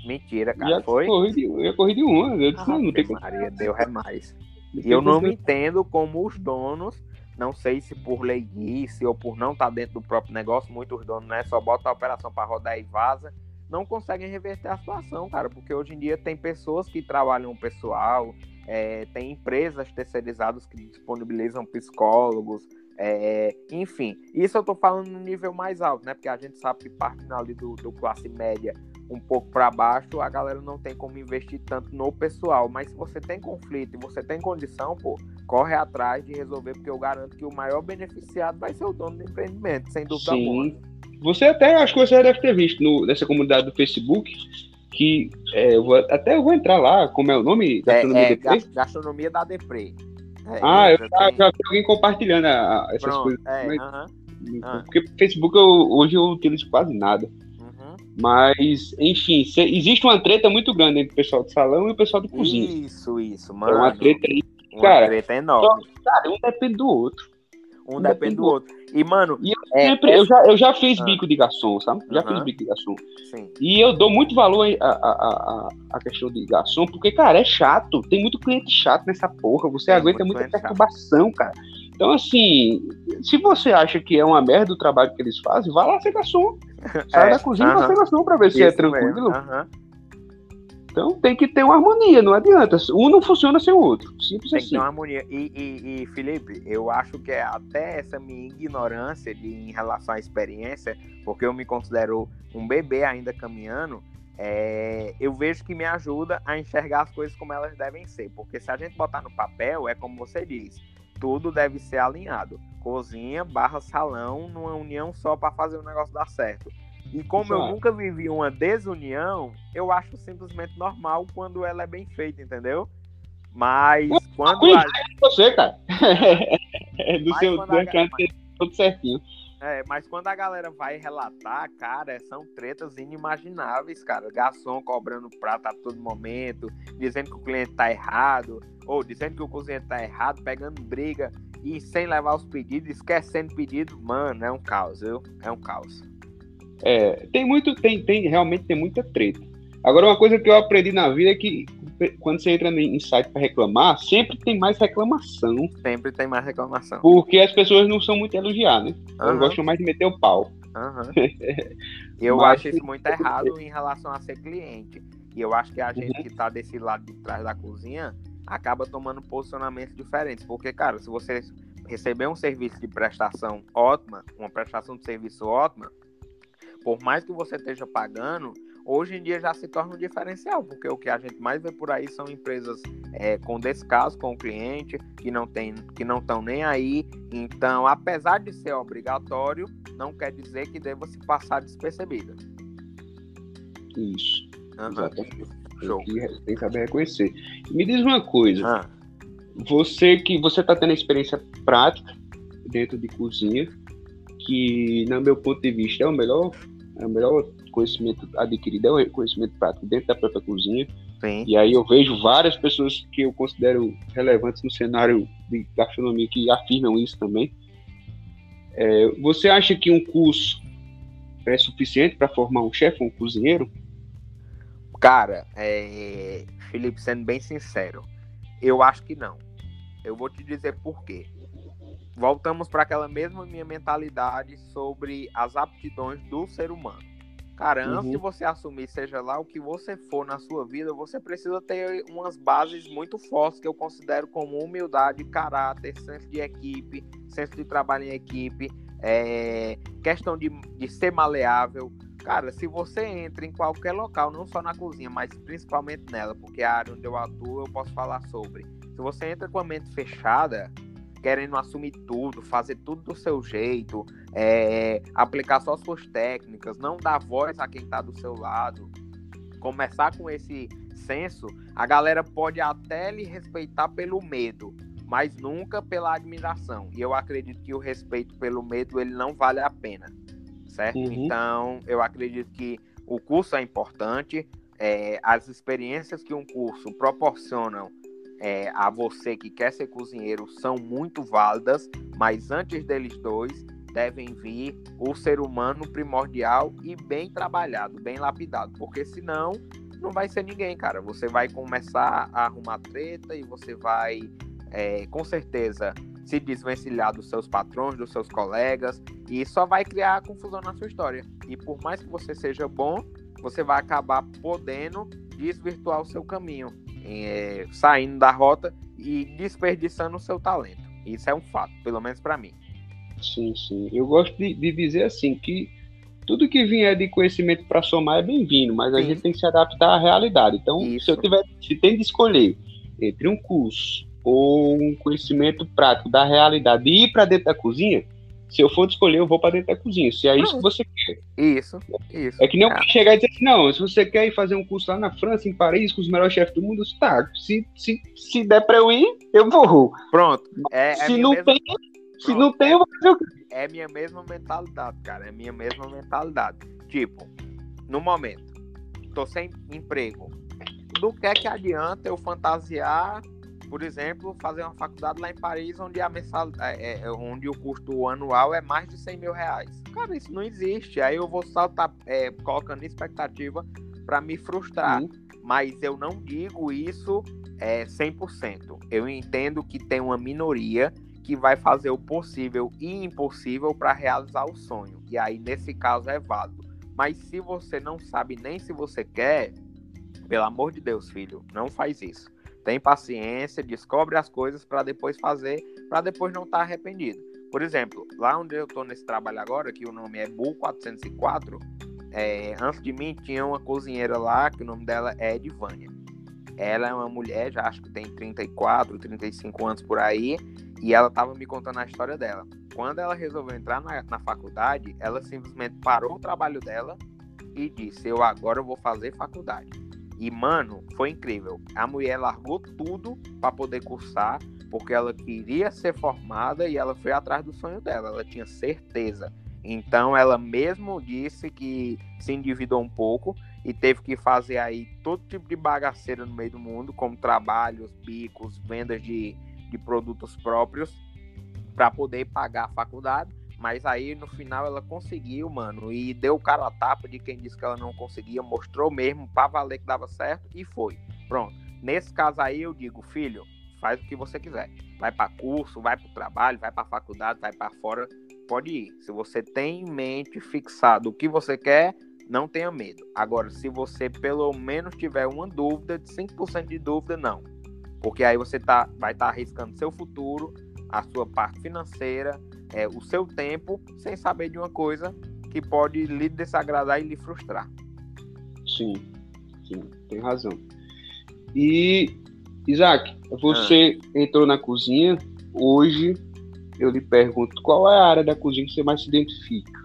Mentira, cara. Já foi? Corri de, eu já corri de uma. Eu disse, ah, não, não tem Maria, deu é mais. E eu não me entendo como os donos, não sei se por leiguice ou por não estar tá dentro do próprio negócio, muitos donos, né? Só bota a operação para rodar e vaza não conseguem reverter a situação, cara, porque hoje em dia tem pessoas que trabalham o pessoal, é, tem empresas terceirizadas que disponibilizam psicólogos, é, enfim, isso eu tô falando no nível mais alto, né? Porque a gente sabe que partindo ali do, do classe média um pouco para baixo, a galera não tem como investir tanto no pessoal. Mas se você tem conflito e você tem condição, pô, corre atrás de resolver, porque eu garanto que o maior beneficiado vai ser o dono do empreendimento, sem dúvida Sim. alguma. Você até, acho que você já deve ter visto no, nessa comunidade do Facebook, que é, eu vou, até eu vou entrar lá, como é o nome? Gastronomia é, é, Gastronomia da Depre. É, ah, eu já, já, vi alguém compartilhando a, a essas Pronto, coisas. É, mas, uh -huh. Porque Facebook eu, hoje eu utilizo quase nada. Uhum. Mas, enfim, cê, existe uma treta muito grande entre o pessoal do salão e o pessoal de cozinha. Isso, isso, mano. É uma treta aí. Uma cara, treta enorme. Só, cara, um depende do outro. Um, depende, do outro. E, mano. E eu, é, sempre, eu, já, eu já fiz ah. bico de garçom, sabe? Já fiz bico de garçom. Sim. E eu dou muito valor à a, a, a, questão de garçom, porque, cara, é chato. Tem muito cliente chato nessa porra. Você aguenta muita perturbação, chato. cara. Então, assim, se você acha que é uma merda o trabalho que eles fazem, vá lá ser garçom. [laughs] Sai é, da cozinha uh -huh. pra ser garçom pra ver Isso se é tranquilo. -huh. Então tem que ter uma harmonia, não adianta. Um não funciona sem o outro. Simples tem assim. que ter uma harmonia. E, e, e, Felipe, eu acho que é até essa minha ignorância de, em relação à experiência, porque eu me considero um bebê ainda caminhando, é, eu vejo que me ajuda a enxergar as coisas como elas devem ser. Porque se a gente botar no papel, é como você diz, tudo deve ser alinhado. Cozinha barra salão numa união só para fazer o negócio dar certo. E como eu nunca vivi uma desunião, eu acho simplesmente normal quando ela é bem feita, entendeu? Mas quando. A... você, cara. [laughs] É do Mas seu a... tudo certinho. É, mas quando a galera vai relatar, cara, são tretas inimagináveis, cara. Garçom cobrando prato a todo momento, dizendo que o cliente tá errado, ou dizendo que o cozinheiro tá errado, pegando briga e sem levar os pedidos, esquecendo pedido. Mano, é um caos, viu? É um caos. É, tem muito, tem, tem, realmente tem muita treta. Agora, uma coisa que eu aprendi na vida é que quando você entra em site para reclamar, sempre tem mais reclamação. Sempre tem mais reclamação. Porque as pessoas não são muito elogiar, né? Uhum. Elas gostam mais de meter o pau. Uhum. [laughs] eu Mas... acho isso muito errado em relação a ser cliente. E eu acho que a gente uhum. que tá desse lado de trás da cozinha acaba tomando posicionamentos diferentes. Porque, cara, se você receber um serviço de prestação ótima, uma prestação de serviço ótima, por mais que você esteja pagando, hoje em dia já se torna um diferencial, porque o que a gente mais vê por aí são empresas é, com descaso com o cliente, que não tem, que não estão nem aí. Então, apesar de ser obrigatório, não quer dizer que deva se passar despercebida. Isso. Uhum. Exatamente. Show. Tem que, tem que saber reconhecer. Me diz uma coisa. Ah. Você que você está tendo experiência prática dentro de cozinha, que, no meu ponto de vista, é o melhor, é o melhor conhecimento adquirido, é o conhecimento prático dentro da própria cozinha. Sim. E aí eu vejo várias pessoas que eu considero relevantes no cenário de gastronomia que afirmam isso também. É, você acha que um curso é suficiente para formar um chefe, um cozinheiro? Cara, é... Felipe, sendo bem sincero, eu acho que não. Eu vou te dizer por quê voltamos para aquela mesma minha mentalidade sobre as aptidões do ser humano. Cara, antes uhum. de você assumir, seja lá o que você for na sua vida, você precisa ter umas bases muito fortes que eu considero como humildade, caráter, senso de equipe, senso de trabalho em equipe, é, questão de, de ser maleável. Cara, se você entra em qualquer local, não só na cozinha, mas principalmente nela, porque é a área onde eu atuo, eu posso falar sobre. Se você entra com a mente fechada, querendo assumir tudo, fazer tudo do seu jeito, é, aplicar só suas técnicas, não dar voz a quem está do seu lado, começar com esse senso, a galera pode até lhe respeitar pelo medo, mas nunca pela admiração. E eu acredito que o respeito pelo medo ele não vale a pena, certo? Uhum. Então, eu acredito que o curso é importante, é, as experiências que um curso proporcionam é, a você que quer ser cozinheiro são muito válidas, mas antes deles dois devem vir o ser humano primordial e bem trabalhado, bem lapidado, porque senão não vai ser ninguém, cara. Você vai começar a arrumar treta e você vai, é, com certeza, se desvencilhar dos seus patrões, dos seus colegas, e só vai criar confusão na sua história. E por mais que você seja bom, você vai acabar podendo desvirtuar o seu caminho é, saindo da rota e desperdiçando o seu talento. Isso é um fato, pelo menos para mim. Sim, sim. Eu gosto de, de, dizer assim que tudo que vier de conhecimento para somar é bem-vindo, mas sim. a gente tem que se adaptar à realidade. Então, Isso. se eu tiver, se tem de escolher entre um curso ou um conhecimento prático da realidade e ir para dentro da cozinha, se eu for escolher, eu vou para dentro da cozinha. Se é isso que você quer. Isso, isso. É que nem é. eu chegar e dizer assim, não, se você quer ir fazer um curso lá na França, em Paris, com os melhores chefes do mundo, tá. Se, se, se der para eu ir, eu vou. Pronto. É, é se não mesma... tem, Pronto. se não tem, eu vou fazer o quê? É minha mesma mentalidade, cara. É minha mesma mentalidade. Tipo, no momento, tô sem emprego. Do que é que adianta eu fantasiar, por exemplo, fazer uma faculdade lá em Paris, onde a mensal, é, é, onde o custo anual é mais de 100 mil reais? Cara, isso não existe. Aí eu vou saltar é, colocando expectativa para me frustrar. Sim. Mas eu não digo isso é, 100%. Eu entendo que tem uma minoria que vai fazer o possível e impossível para realizar o sonho. E aí, nesse caso, é válido. Mas se você não sabe nem se você quer, pelo amor de Deus, filho, não faz isso. Tem paciência, descobre as coisas para depois fazer, para depois não estar tá arrependido. Por exemplo, lá onde eu estou nesse trabalho agora, que o nome é Bull 404, é, antes de mim tinha uma cozinheira lá, que o nome dela é Edvânia. Ela é uma mulher, já acho que tem 34, 35 anos por aí, e ela estava me contando a história dela. Quando ela resolveu entrar na, na faculdade, ela simplesmente parou o trabalho dela e disse: Eu agora vou fazer faculdade. E, mano, foi incrível. A mulher largou tudo para poder cursar, porque ela queria ser formada e ela foi atrás do sonho dela. Ela tinha certeza. Então, ela mesmo disse que se endividou um pouco e teve que fazer aí todo tipo de bagaceira no meio do mundo, como trabalhos, bicos, vendas de, de produtos próprios, para poder pagar a faculdade. Mas aí no final ela conseguiu, mano, e deu o cara a tapa de quem disse que ela não conseguia, mostrou mesmo para valer que dava certo e foi. Pronto. Nesse caso aí eu digo, filho, faz o que você quiser. Vai para curso, vai para trabalho, vai para faculdade, vai para fora, pode ir. Se você tem em mente fixado o que você quer, não tenha medo. Agora, se você pelo menos tiver uma dúvida, de 5% de dúvida, não. Porque aí você tá, vai estar tá arriscando seu futuro, a sua parte financeira, é, o seu tempo, sem saber de uma coisa que pode lhe desagradar e lhe frustrar. Sim, sim, tem razão. E, Isaac, você ah. entrou na cozinha, hoje eu lhe pergunto qual é a área da cozinha que você mais se identifica?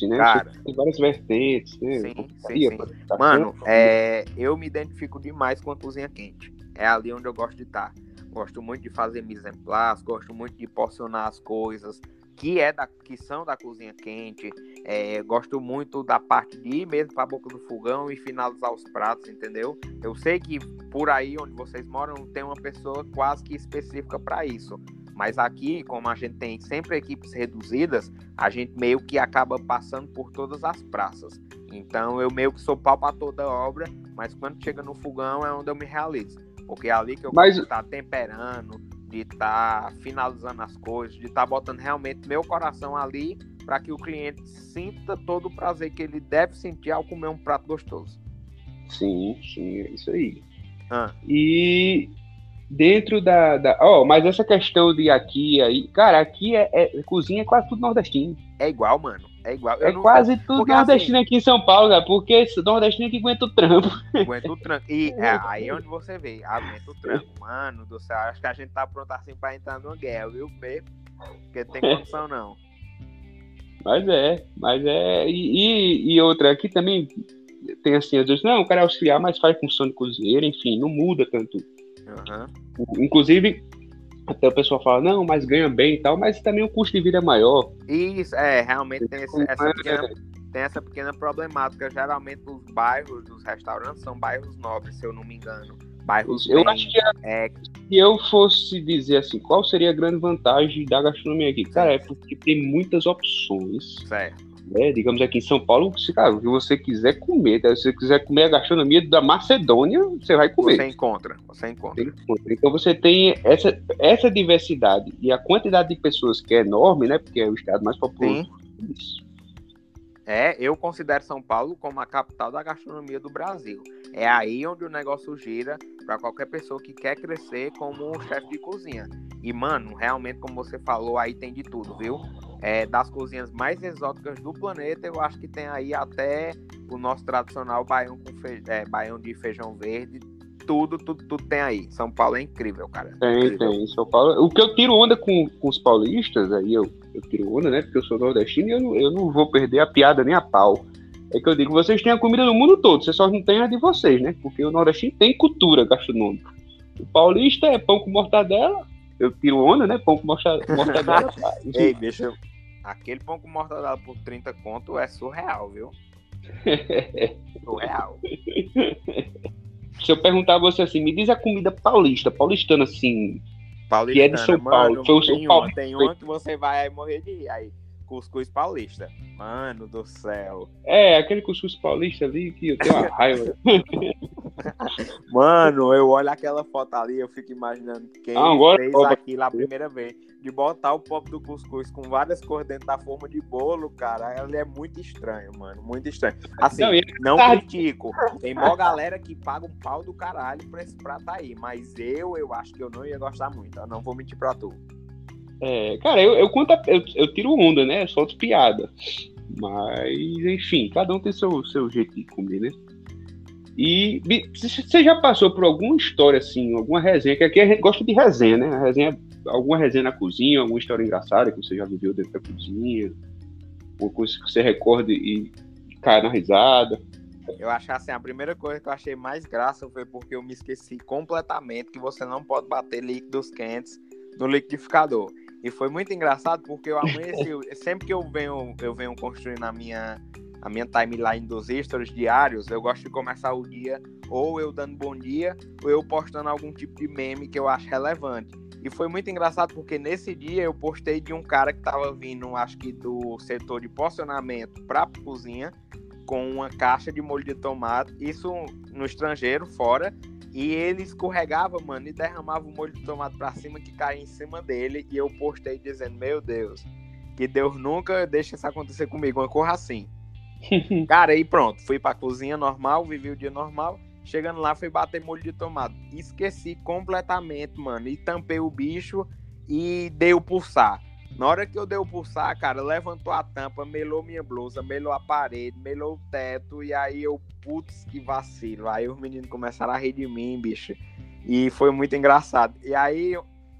assim, né? Cara, tem várias vertentes, né? Sim, sim, sim. Mano, é, eu me identifico demais com a cozinha quente. É ali onde eu gosto de estar. Gosto muito de fazer mise en place, gosto muito de porcionar as coisas que é da que são da cozinha quente. É, gosto muito da parte de ir mesmo para a boca do fogão e finalizar os pratos, entendeu? Eu sei que por aí onde vocês moram tem uma pessoa quase que específica para isso. Mas aqui, como a gente tem sempre equipes reduzidas, a gente meio que acaba passando por todas as praças. Então eu meio que sou pau para toda obra, mas quando chega no fogão é onde eu me realizo. Porque é ali que eu mas... estar tá temperando, de estar tá finalizando as coisas, de estar tá botando realmente meu coração ali para que o cliente sinta todo o prazer que ele deve sentir ao comer um prato gostoso. Sim, sim, é isso aí. Ah. E dentro da, da. Oh, mas essa questão de aqui aí. Cara, aqui é, é, Cozinha é quase tudo nordestino. É igual, mano. É igual. Eu é não... quase tudo porque, nordestino assim, aqui em São Paulo, né? Porque nordestino é que aguenta o trampo. Aguenta o trampo. E [laughs] é, aí é onde você vê, aguenta o trampo. Mano do céu, acho que a gente tá pronto assim pra entrar numa guerra, viu? Mesmo. Porque tem condição não. [laughs] Mas é, mas é. E, e, e outra, aqui também tem assim, às vezes, não, o cara é auxiliar, mas faz função de cozinheiro, enfim, não muda tanto Uhum. Inclusive, até o pessoal fala, não, mas ganha bem e tal, mas também o custo de vida é maior. Isso, é, realmente tem, esse, essa, é. pequena, tem essa pequena problemática. Geralmente os bairros dos restaurantes são bairros nobres, se eu não me engano. Bairros eu bem, acho que é, se eu fosse dizer assim, qual seria a grande vantagem da gastronomia aqui? Cara, é porque tem muitas opções. Certo né, digamos aqui em São Paulo, se, cara, o que você quiser comer, né, se você quiser comer a gastronomia da Macedônia, você vai comer. Você encontra, você encontra. encontra. Então você tem essa, essa diversidade e a quantidade de pessoas que é enorme, né, porque é o estado mais populoso. É, eu considero São Paulo como a capital da gastronomia do Brasil. É aí onde o negócio gira para qualquer pessoa que quer crescer como chefe de cozinha. E, mano, realmente, como você falou, aí tem de tudo, viu? é, das cozinhas mais exóticas do planeta, eu acho que tem aí até o nosso tradicional baião, com fe... é, baião de feijão verde. Tudo, tudo, tudo tem aí. São Paulo é incrível, cara. Tem, incrível. tem. São Paulo. O que eu tiro onda com, com os paulistas, aí eu, eu tiro onda, né? Porque eu sou nordestino e eu, não, eu não vou perder a piada nem a pau. É que eu digo, vocês têm a comida do mundo todo, vocês só não têm a de vocês, né? Porque o nordestino tem cultura gastronômica. O paulista é pão com mortadela, eu tiro onda, né? Pão com [laughs] mortadela. Ei, deixa eu aquele pão com mortadela por 30 conto é surreal, viu? [laughs] Surreal. Se eu perguntar a você assim, me diz a comida paulista, paulistana assim, paulistana, que é de São Paulo. Foi o São Paulo. tem uma que você vai morrer de aí cuscuz paulista. Mano do céu. É, aquele cuscuz paulista ali que eu tenho uma [laughs] raiva. Mano, eu olho aquela foto ali, eu fico imaginando quem ah, agora, fez opa. aquilo a primeira vez. De botar o pop do cuscuz com várias cores dentro da forma de bolo, cara, ele é muito estranho, mano. Muito estranho. Assim, não, não tá... critico. Tem mó galera que paga um pau do caralho pra esse prato aí. Mas eu, eu acho que eu não ia gostar muito. Eu não vou mentir pra tu. É, cara, eu, eu conto, eu, eu tiro onda, né? Solto piada. Mas, enfim, cada um tem seu, seu jeito de comer, né? E você já passou por alguma história assim, alguma resenha, que aqui a gente gosta de resenha, né? A resenha, alguma resenha na cozinha, alguma história engraçada que você já viveu dentro da cozinha, alguma coisa que você recorde e cai na risada. Eu acho assim, a primeira coisa que eu achei mais graça foi porque eu me esqueci completamente que você não pode bater líquidos quentes no liquidificador. E foi muito engraçado porque eu amanheci, [laughs] sempre que eu venho, eu venho construindo a minha, a minha timeline dos stories diários, eu gosto de começar o dia ou eu dando bom dia, ou eu postando algum tipo de meme que eu acho relevante. E foi muito engraçado porque nesse dia eu postei de um cara que tava vindo, acho que do setor de porcionamento para cozinha, com uma caixa de molho de tomate, isso no estrangeiro, fora, e ele escorregava, mano, e derramava o molho de tomate pra cima que caía em cima dele. E eu postei dizendo: Meu Deus, que Deus nunca deixe isso acontecer comigo. Uma corra assim. [laughs] Cara, aí pronto. Fui pra cozinha normal, vivi o dia normal. Chegando lá, fui bater molho de tomate. Esqueci completamente, mano. E tampei o bicho e dei o pulsar. Na hora que eu dei o pulsar, cara, levantou a tampa, melou minha blusa, melou a parede, melou o teto, e aí eu, putz, que vacilo. Aí os meninos começaram a rir de mim, bicho. E foi muito engraçado. E aí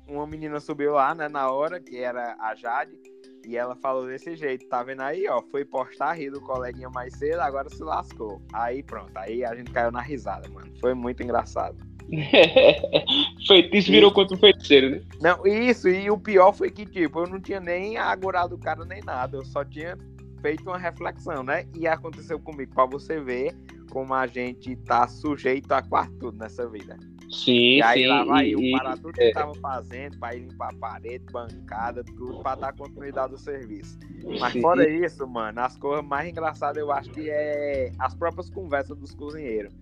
uma menina subiu lá, né, na hora, que era a Jade, e ela falou desse jeito, tá vendo aí, ó? Foi postar rir do coleguinha mais cedo, agora se lascou. Aí pronto, aí a gente caiu na risada, mano. Foi muito engraçado. [laughs] Feitiço virou contra o feiticeiro, né? Não, isso, e o pior foi que, tipo, eu não tinha nem agorado o cara nem nada, eu só tinha feito uma reflexão, né? E aconteceu comigo, pra você ver como a gente tá sujeito a quase tudo nessa vida. Sim, e aí sim, lá vai eu parar tudo que é... tava fazendo, pra ir limpar a parede, bancada, tudo, pra dar continuidade ao serviço. Mas sim. fora isso, mano, as coisas mais engraçadas eu acho que é as próprias conversas dos cozinheiros.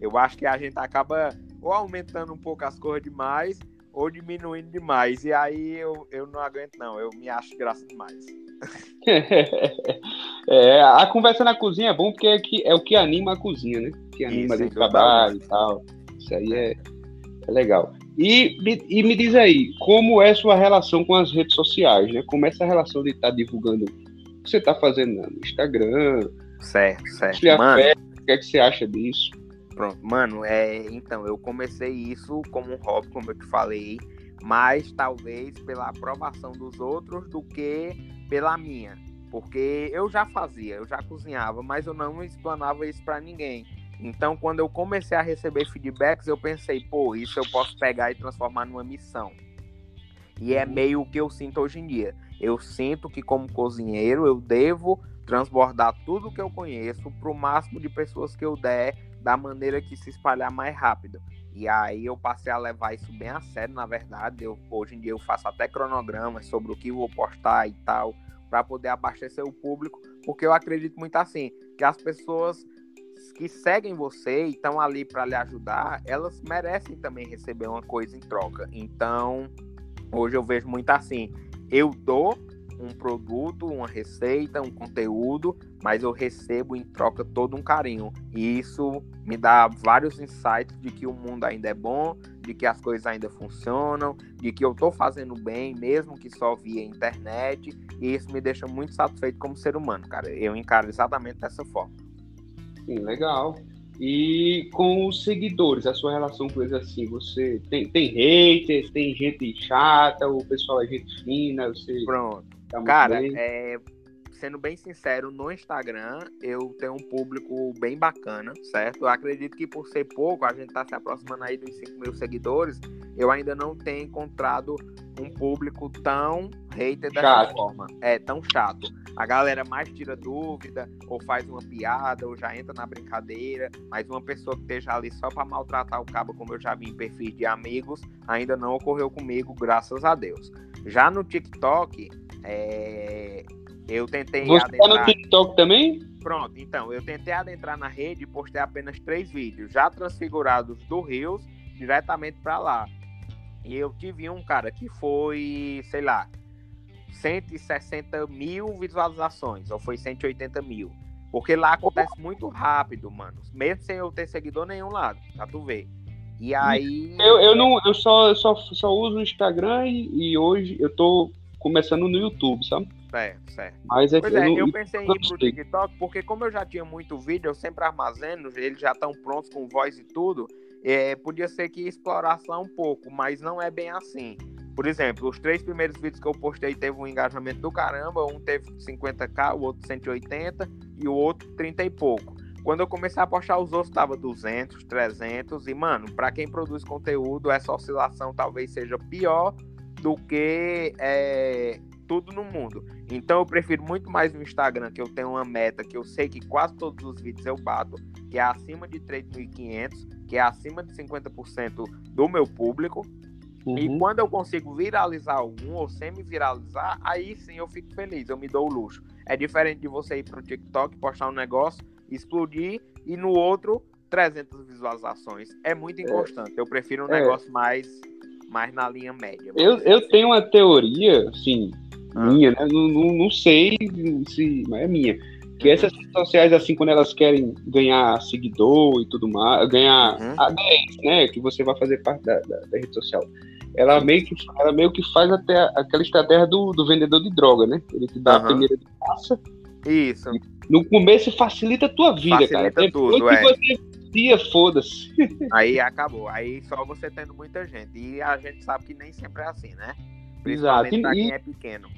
Eu acho que a gente acaba ou aumentando um pouco as cores demais ou diminuindo demais. E aí eu, eu não aguento, não. Eu me acho graça demais. [laughs] é, a conversa na cozinha é bom porque é, que, é o que anima a cozinha, né? Que anima Isso, o trabalho e tal. Isso aí é, é legal. E, e me diz aí, como é sua relação com as redes sociais, né? Como é essa relação de estar tá divulgando o que você está fazendo no Instagram? Certo, certo. Mano, o que, é que você acha disso? Pronto, mano, é, então, eu comecei isso como um hobby, como eu te falei, mas talvez pela aprovação dos outros do que pela minha. Porque eu já fazia, eu já cozinhava, mas eu não explanava isso para ninguém. Então, quando eu comecei a receber feedbacks, eu pensei, pô, isso eu posso pegar e transformar numa missão. E é meio o que eu sinto hoje em dia. Eu sinto que, como cozinheiro, eu devo transbordar tudo que eu conheço para o máximo de pessoas que eu der da maneira que se espalhar mais rápido. E aí eu passei a levar isso bem a sério, na verdade. Eu, hoje em dia eu faço até cronogramas sobre o que vou postar e tal, para poder abastecer o público, porque eu acredito muito assim, que as pessoas que seguem você e estão ali para lhe ajudar, elas merecem também receber uma coisa em troca. Então, hoje eu vejo muito assim, eu dou um produto, uma receita, um conteúdo, mas eu recebo em troca todo um carinho. E isso me dá vários insights de que o mundo ainda é bom, de que as coisas ainda funcionam, de que eu estou fazendo bem, mesmo que só via internet. E isso me deixa muito satisfeito como ser humano, cara. Eu encaro exatamente dessa forma. Sim, legal. E com os seguidores, a sua relação com eles assim, você tem, tem haters, tem gente chata, o pessoal é gente fina, você. Pronto. Tá Cara, é, sendo bem sincero, no Instagram eu tenho um público bem bacana, certo? Eu acredito que por ser pouco, a gente tá se aproximando aí dos 5 mil seguidores, eu ainda não tenho encontrado um público tão hater dessa chato. forma. É, tão chato. A galera mais tira dúvida, ou faz uma piada, ou já entra na brincadeira, mas uma pessoa que esteja ali só para maltratar o cabo, como eu já vi em perfis de amigos, ainda não ocorreu comigo, graças a Deus. Já no TikTok, é... eu tentei. Você adentrar... tá no TikTok também? Pronto, então, eu tentei adentrar na rede e postei apenas três vídeos, já transfigurados do Rios, diretamente para lá. E eu tive um, cara, que foi, sei lá, 160 mil visualizações, ou foi 180 mil. Porque lá acontece muito rápido, mano. Mesmo sem eu ter seguidor nenhum lado, pra tu ver. E aí. Eu, eu não, eu só, só, só uso o Instagram e, e hoje eu tô começando no YouTube, sabe? Certo, certo. Mas é, pois é, eu, eu pensei em ir pro TikTok, porque como eu já tinha muito vídeo, eu sempre armazeno, eles já estão prontos com voz e tudo. É, podia ser que explorasse lá um pouco, mas não é bem assim. Por exemplo, os três primeiros vídeos que eu postei teve um engajamento do caramba, um teve 50k, o outro 180 e o outro 30 e pouco. Quando eu comecei a postar os outros, tava 200, 300 e mano, para quem produz conteúdo, essa oscilação talvez seja pior do que é, tudo no mundo. Então eu prefiro muito mais no Instagram, que eu tenho uma meta que eu sei que quase todos os vídeos eu bato, que é acima de 3.500, que é acima de 50% do meu público. Uhum. E quando eu consigo viralizar algum ou semi-viralizar, aí sim eu fico feliz, eu me dou o luxo. É diferente de você ir pro TikTok, postar um negócio, explodir e no outro 300 visualizações. É muito é. inconstante. É. Eu prefiro um é. negócio mais, mais na linha média. Eu, eu assim. tenho uma teoria, assim, ah. minha, né? Não, não, não, sei se. Mas é minha. Que uhum. essas redes sociais, assim, quando elas querem ganhar seguidor e tudo mais, ganhar uhum. ADS, né? Que você vai fazer parte da, da, da rede social ela meio que, ela meio que faz até aquela estratégia do, do vendedor de droga, né? Ele te dá uhum. a primeira de graça. Isso. No começo facilita a tua vida, facilita cara. Facilita tudo, é. você dia, foda-se. [laughs] Aí acabou. Aí só você tendo muita gente. E a gente sabe que nem sempre é assim, né? Principalmente Exato. pra quem é pequeno.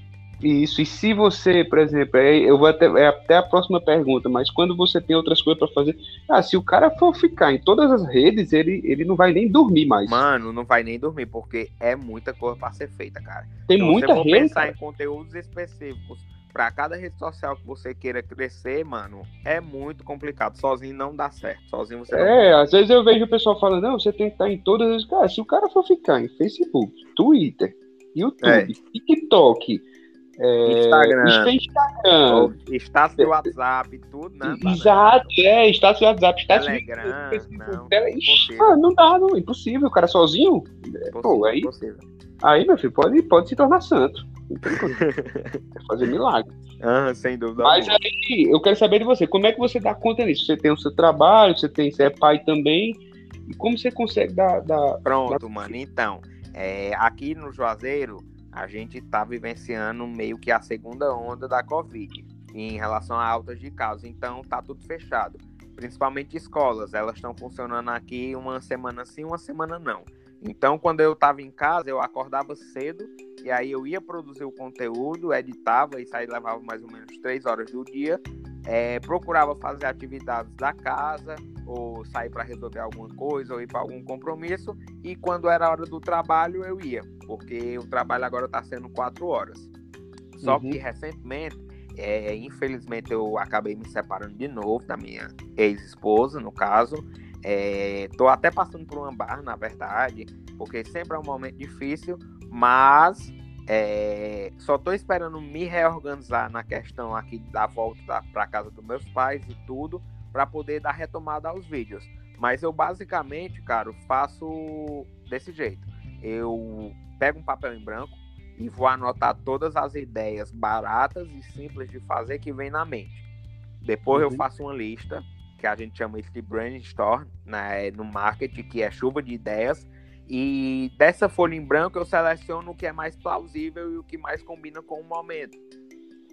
Isso, e se você, por exemplo, eu vou até, é até a próxima pergunta, mas quando você tem outras coisas para fazer, ah, se o cara for ficar em todas as redes, ele, ele não vai nem dormir mais. Mano, não vai nem dormir, porque é muita coisa para ser feita, cara. Tem então, muita você rede. pensar cara. em conteúdos específicos para cada rede social que você queira crescer, mano, é muito complicado. Sozinho não dá certo. Sozinho você É, às vezes eu vejo o pessoal falando, não, você tem que estar em todas as. Cara, se o cara for ficar em Facebook, Twitter, YouTube, é. TikTok é, Instagram. Instagram. Status do WhatsApp, tudo, né? Exato, é, status do WhatsApp, status Telegram, não, ah, não dá, não, impossível, o cara sozinho. Impossível, Pô, aí, impossível. aí, meu filho, pode, pode se tornar santo. Quer fazer milagre. Ah, sem dúvida. Mas aí, eu quero saber de você, como é que você dá conta disso? Você tem o seu trabalho, você tem, você é pai também, e como você consegue dar. dar Pronto, dar... mano, então, é, aqui no Juazeiro, a gente está vivenciando meio que a segunda onda da Covid em relação a altas de casos. Então tá tudo fechado. Principalmente escolas, elas estão funcionando aqui uma semana sim, uma semana não. Então, quando eu estava em casa, eu acordava cedo e aí eu ia produzir o conteúdo, editava, isso aí levava mais ou menos três horas do dia. É, procurava fazer atividades da casa, ou sair para resolver alguma coisa, ou ir para algum compromisso. E quando era hora do trabalho, eu ia, porque o trabalho agora está sendo quatro horas. Só uhum. que recentemente, é, infelizmente, eu acabei me separando de novo da minha ex-esposa, no caso. É, tô até passando por uma barra, na verdade, porque sempre é um momento difícil, mas é, só estou esperando me reorganizar na questão aqui da volta para casa dos meus pais e tudo, para poder dar retomada aos vídeos. Mas eu basicamente, cara, faço desse jeito. Eu pego um papel em branco e vou anotar todas as ideias baratas e simples de fazer que vem na mente. Depois uhum. eu faço uma lista que a gente chama de brainstorm né, no marketing, que é chuva de ideias. E dessa folha em branco eu seleciono o que é mais plausível e o que mais combina com o momento.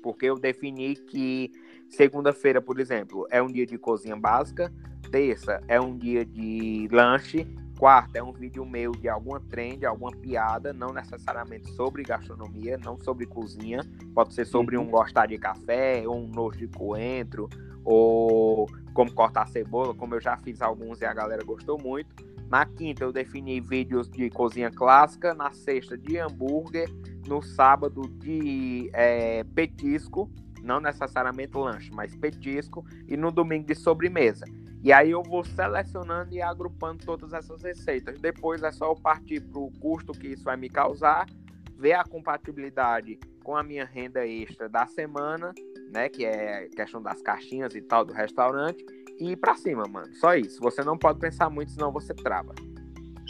Porque eu defini que segunda-feira, por exemplo, é um dia de cozinha básica, terça é um dia de lanche, quarta é um vídeo meu de alguma trend, alguma piada, não necessariamente sobre gastronomia, não sobre cozinha, pode ser sobre um uhum. gostar de café, ou um nojo de coentro, ou como cortar cebola, como eu já fiz alguns e a galera gostou muito. Na quinta eu defini vídeos de cozinha clássica, na sexta de hambúrguer, no sábado de é, petisco, não necessariamente lanche, mas petisco, e no domingo de sobremesa. E aí eu vou selecionando e agrupando todas essas receitas. Depois é só eu partir para o custo que isso vai me causar, ver a compatibilidade com a minha renda extra da semana, né, que é questão das caixinhas e tal do restaurante, e ir para cima, mano. Só isso. Você não pode pensar muito, senão você trava.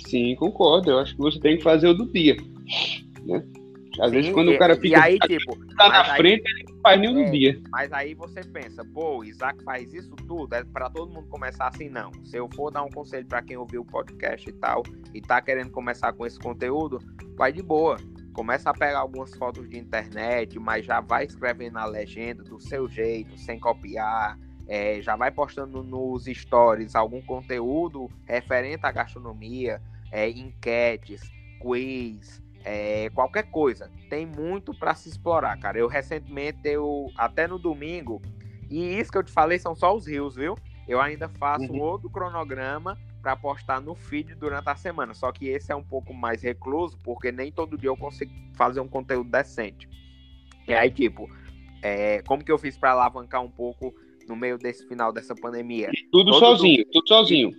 Sim, concordo. Eu acho que você tem que fazer o do dia, né? Às Sim, vezes quando e, o cara fica e aí, tipo, tá na aí, frente, ele não faz nenhum é, dia. Mas aí você pensa, pô, o Isaac faz isso tudo, é para todo mundo começar assim, não. Se eu for dar um conselho para quem ouviu o podcast e tal, e tá querendo começar com esse conteúdo, vai de boa. Começa a pegar algumas fotos de internet, mas já vai escrevendo na legenda do seu jeito, sem copiar. É, já vai postando nos stories algum conteúdo referente à gastronomia, é, enquetes, quiz, é, qualquer coisa. Tem muito para se explorar, cara. Eu recentemente, eu até no domingo, e isso que eu te falei são só os rios, viu? Eu ainda faço uhum. outro cronograma para postar no feed durante a semana. Só que esse é um pouco mais recluso, porque nem todo dia eu consigo fazer um conteúdo decente. E aí, tipo, é, como que eu fiz para alavancar um pouco no meio desse final dessa pandemia? tudo todo sozinho, do... tudo sozinho.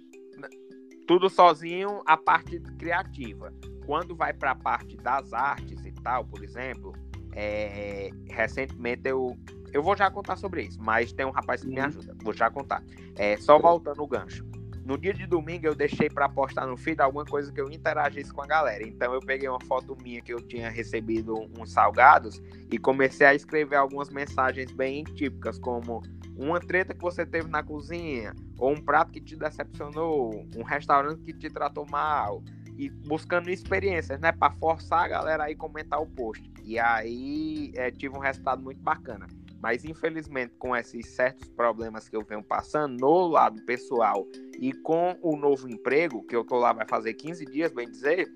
Tudo sozinho, a parte criativa. Quando vai para a parte das artes e tal, por exemplo, é, recentemente eu. Eu vou já contar sobre isso, mas tem um rapaz que me uhum. ajuda. Vou já contar. É, só voltando o gancho. No dia de domingo eu deixei para postar no feed alguma coisa que eu interagisse com a galera. Então eu peguei uma foto minha que eu tinha recebido uns salgados e comecei a escrever algumas mensagens bem típicas, como uma treta que você teve na cozinha, ou um prato que te decepcionou, um restaurante que te tratou mal, e buscando experiências, né, para forçar a galera aí comentar o post. E aí é, tive um resultado muito bacana. Mas infelizmente, com esses certos problemas que eu venho passando no lado pessoal e com o novo emprego, que eu tô lá vai fazer 15 dias, bem dizer,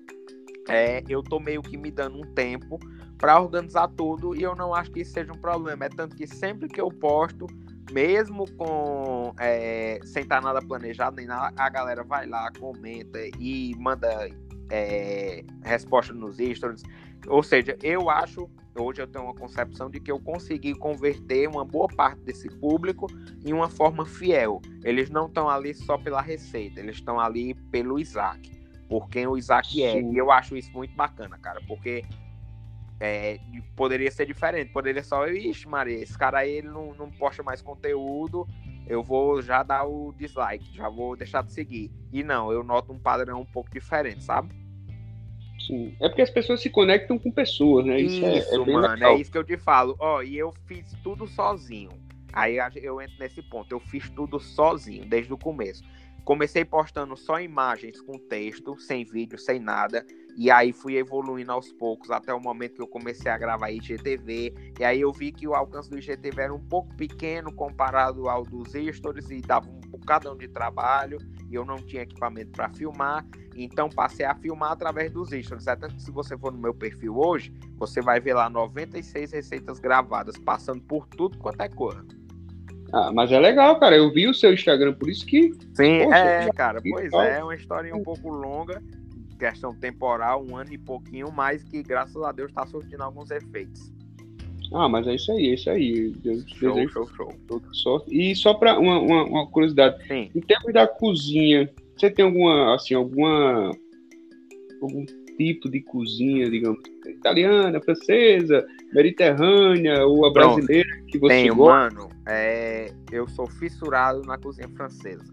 é, eu tô meio que me dando um tempo para organizar tudo e eu não acho que isso seja um problema. É tanto que sempre que eu posto, mesmo com é, sem estar nada planejado nem nada, a galera vai lá, comenta e manda é, resposta nos stories. Ou seja, eu acho, hoje eu tenho uma concepção de que eu consegui converter uma boa parte desse público em uma forma fiel. Eles não estão ali só pela receita, eles estão ali pelo Isaac, por quem o Isaac é. E eu acho isso muito bacana, cara, porque é, poderia ser diferente, poderia só, ixi, Maria, esse cara aí ele não, não posta mais conteúdo, eu vou já dar o dislike, já vou deixar de seguir. E não, eu noto um padrão um pouco diferente, sabe? Sim. É porque as pessoas se conectam com pessoas, né? Isso, é, isso é, é mano, legal. é isso que eu te falo. Ó, oh, e eu fiz tudo sozinho. Aí eu entro nesse ponto, eu fiz tudo sozinho, desde o começo. Comecei postando só imagens com texto, sem vídeo, sem nada. E aí fui evoluindo aos poucos até o momento que eu comecei a gravar IGTV. E aí eu vi que o alcance do IGTV era um pouco pequeno comparado ao dos stories e dava um bocadão de trabalho. E eu não tinha equipamento para filmar. Então passei a filmar através dos stories. Até que se você for no meu perfil hoje, você vai ver lá 96 receitas gravadas, passando por tudo quanto é cor. Ah, mas é legal, cara. Eu vi o seu Instagram, por isso que. Sim, poxa, é, cara. Pois é, é uma história um pouco longa, questão temporal, um ano e pouquinho, mas que graças a Deus está surtindo alguns efeitos. Ah, mas é isso aí, é isso aí. Deus show, desejo show, show. Toda sorte. E só para uma, uma, uma, curiosidade, Sim. em termos da cozinha, você tem alguma, assim, alguma algum tipo de cozinha, digamos, italiana, francesa, mediterrânea ou a brasileira Pronto. que você Tenho, gosta? mano. É, eu sou fissurado na cozinha francesa.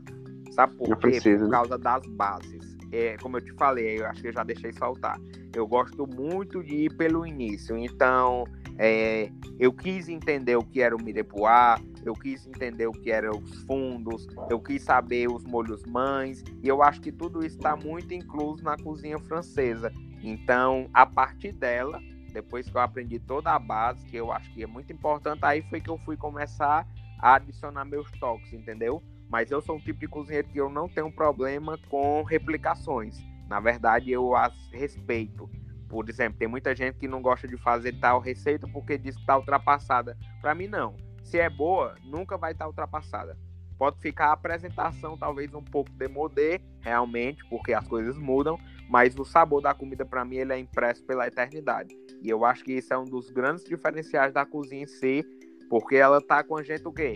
Sabe por quê? Francesa, por né? causa das bases. É, como eu te falei, eu acho que eu já deixei saltar. Eu gosto muito de ir pelo início. Então, é, eu quis entender o que era o mirepoix, eu quis entender o que eram os fundos, eu quis saber os molhos mães, e eu acho que tudo isso está muito incluso na cozinha francesa. Então, a partir dela, depois que eu aprendi toda a base, que eu acho que é muito importante, aí foi que eu fui começar a adicionar meus toques, entendeu? Mas eu sou um tipo de cozinheiro que eu não tenho problema com replicações. Na verdade, eu as respeito. Por exemplo, tem muita gente que não gosta de fazer tal receita porque diz que está ultrapassada. Para mim, não. Se é boa, nunca vai estar tá ultrapassada. Pode ficar a apresentação talvez um pouco demodê, realmente, porque as coisas mudam, mas o sabor da comida para mim ele é impresso pela eternidade. E eu acho que isso é um dos grandes diferenciais da cozinha em si, porque ela tá com a gente o quê?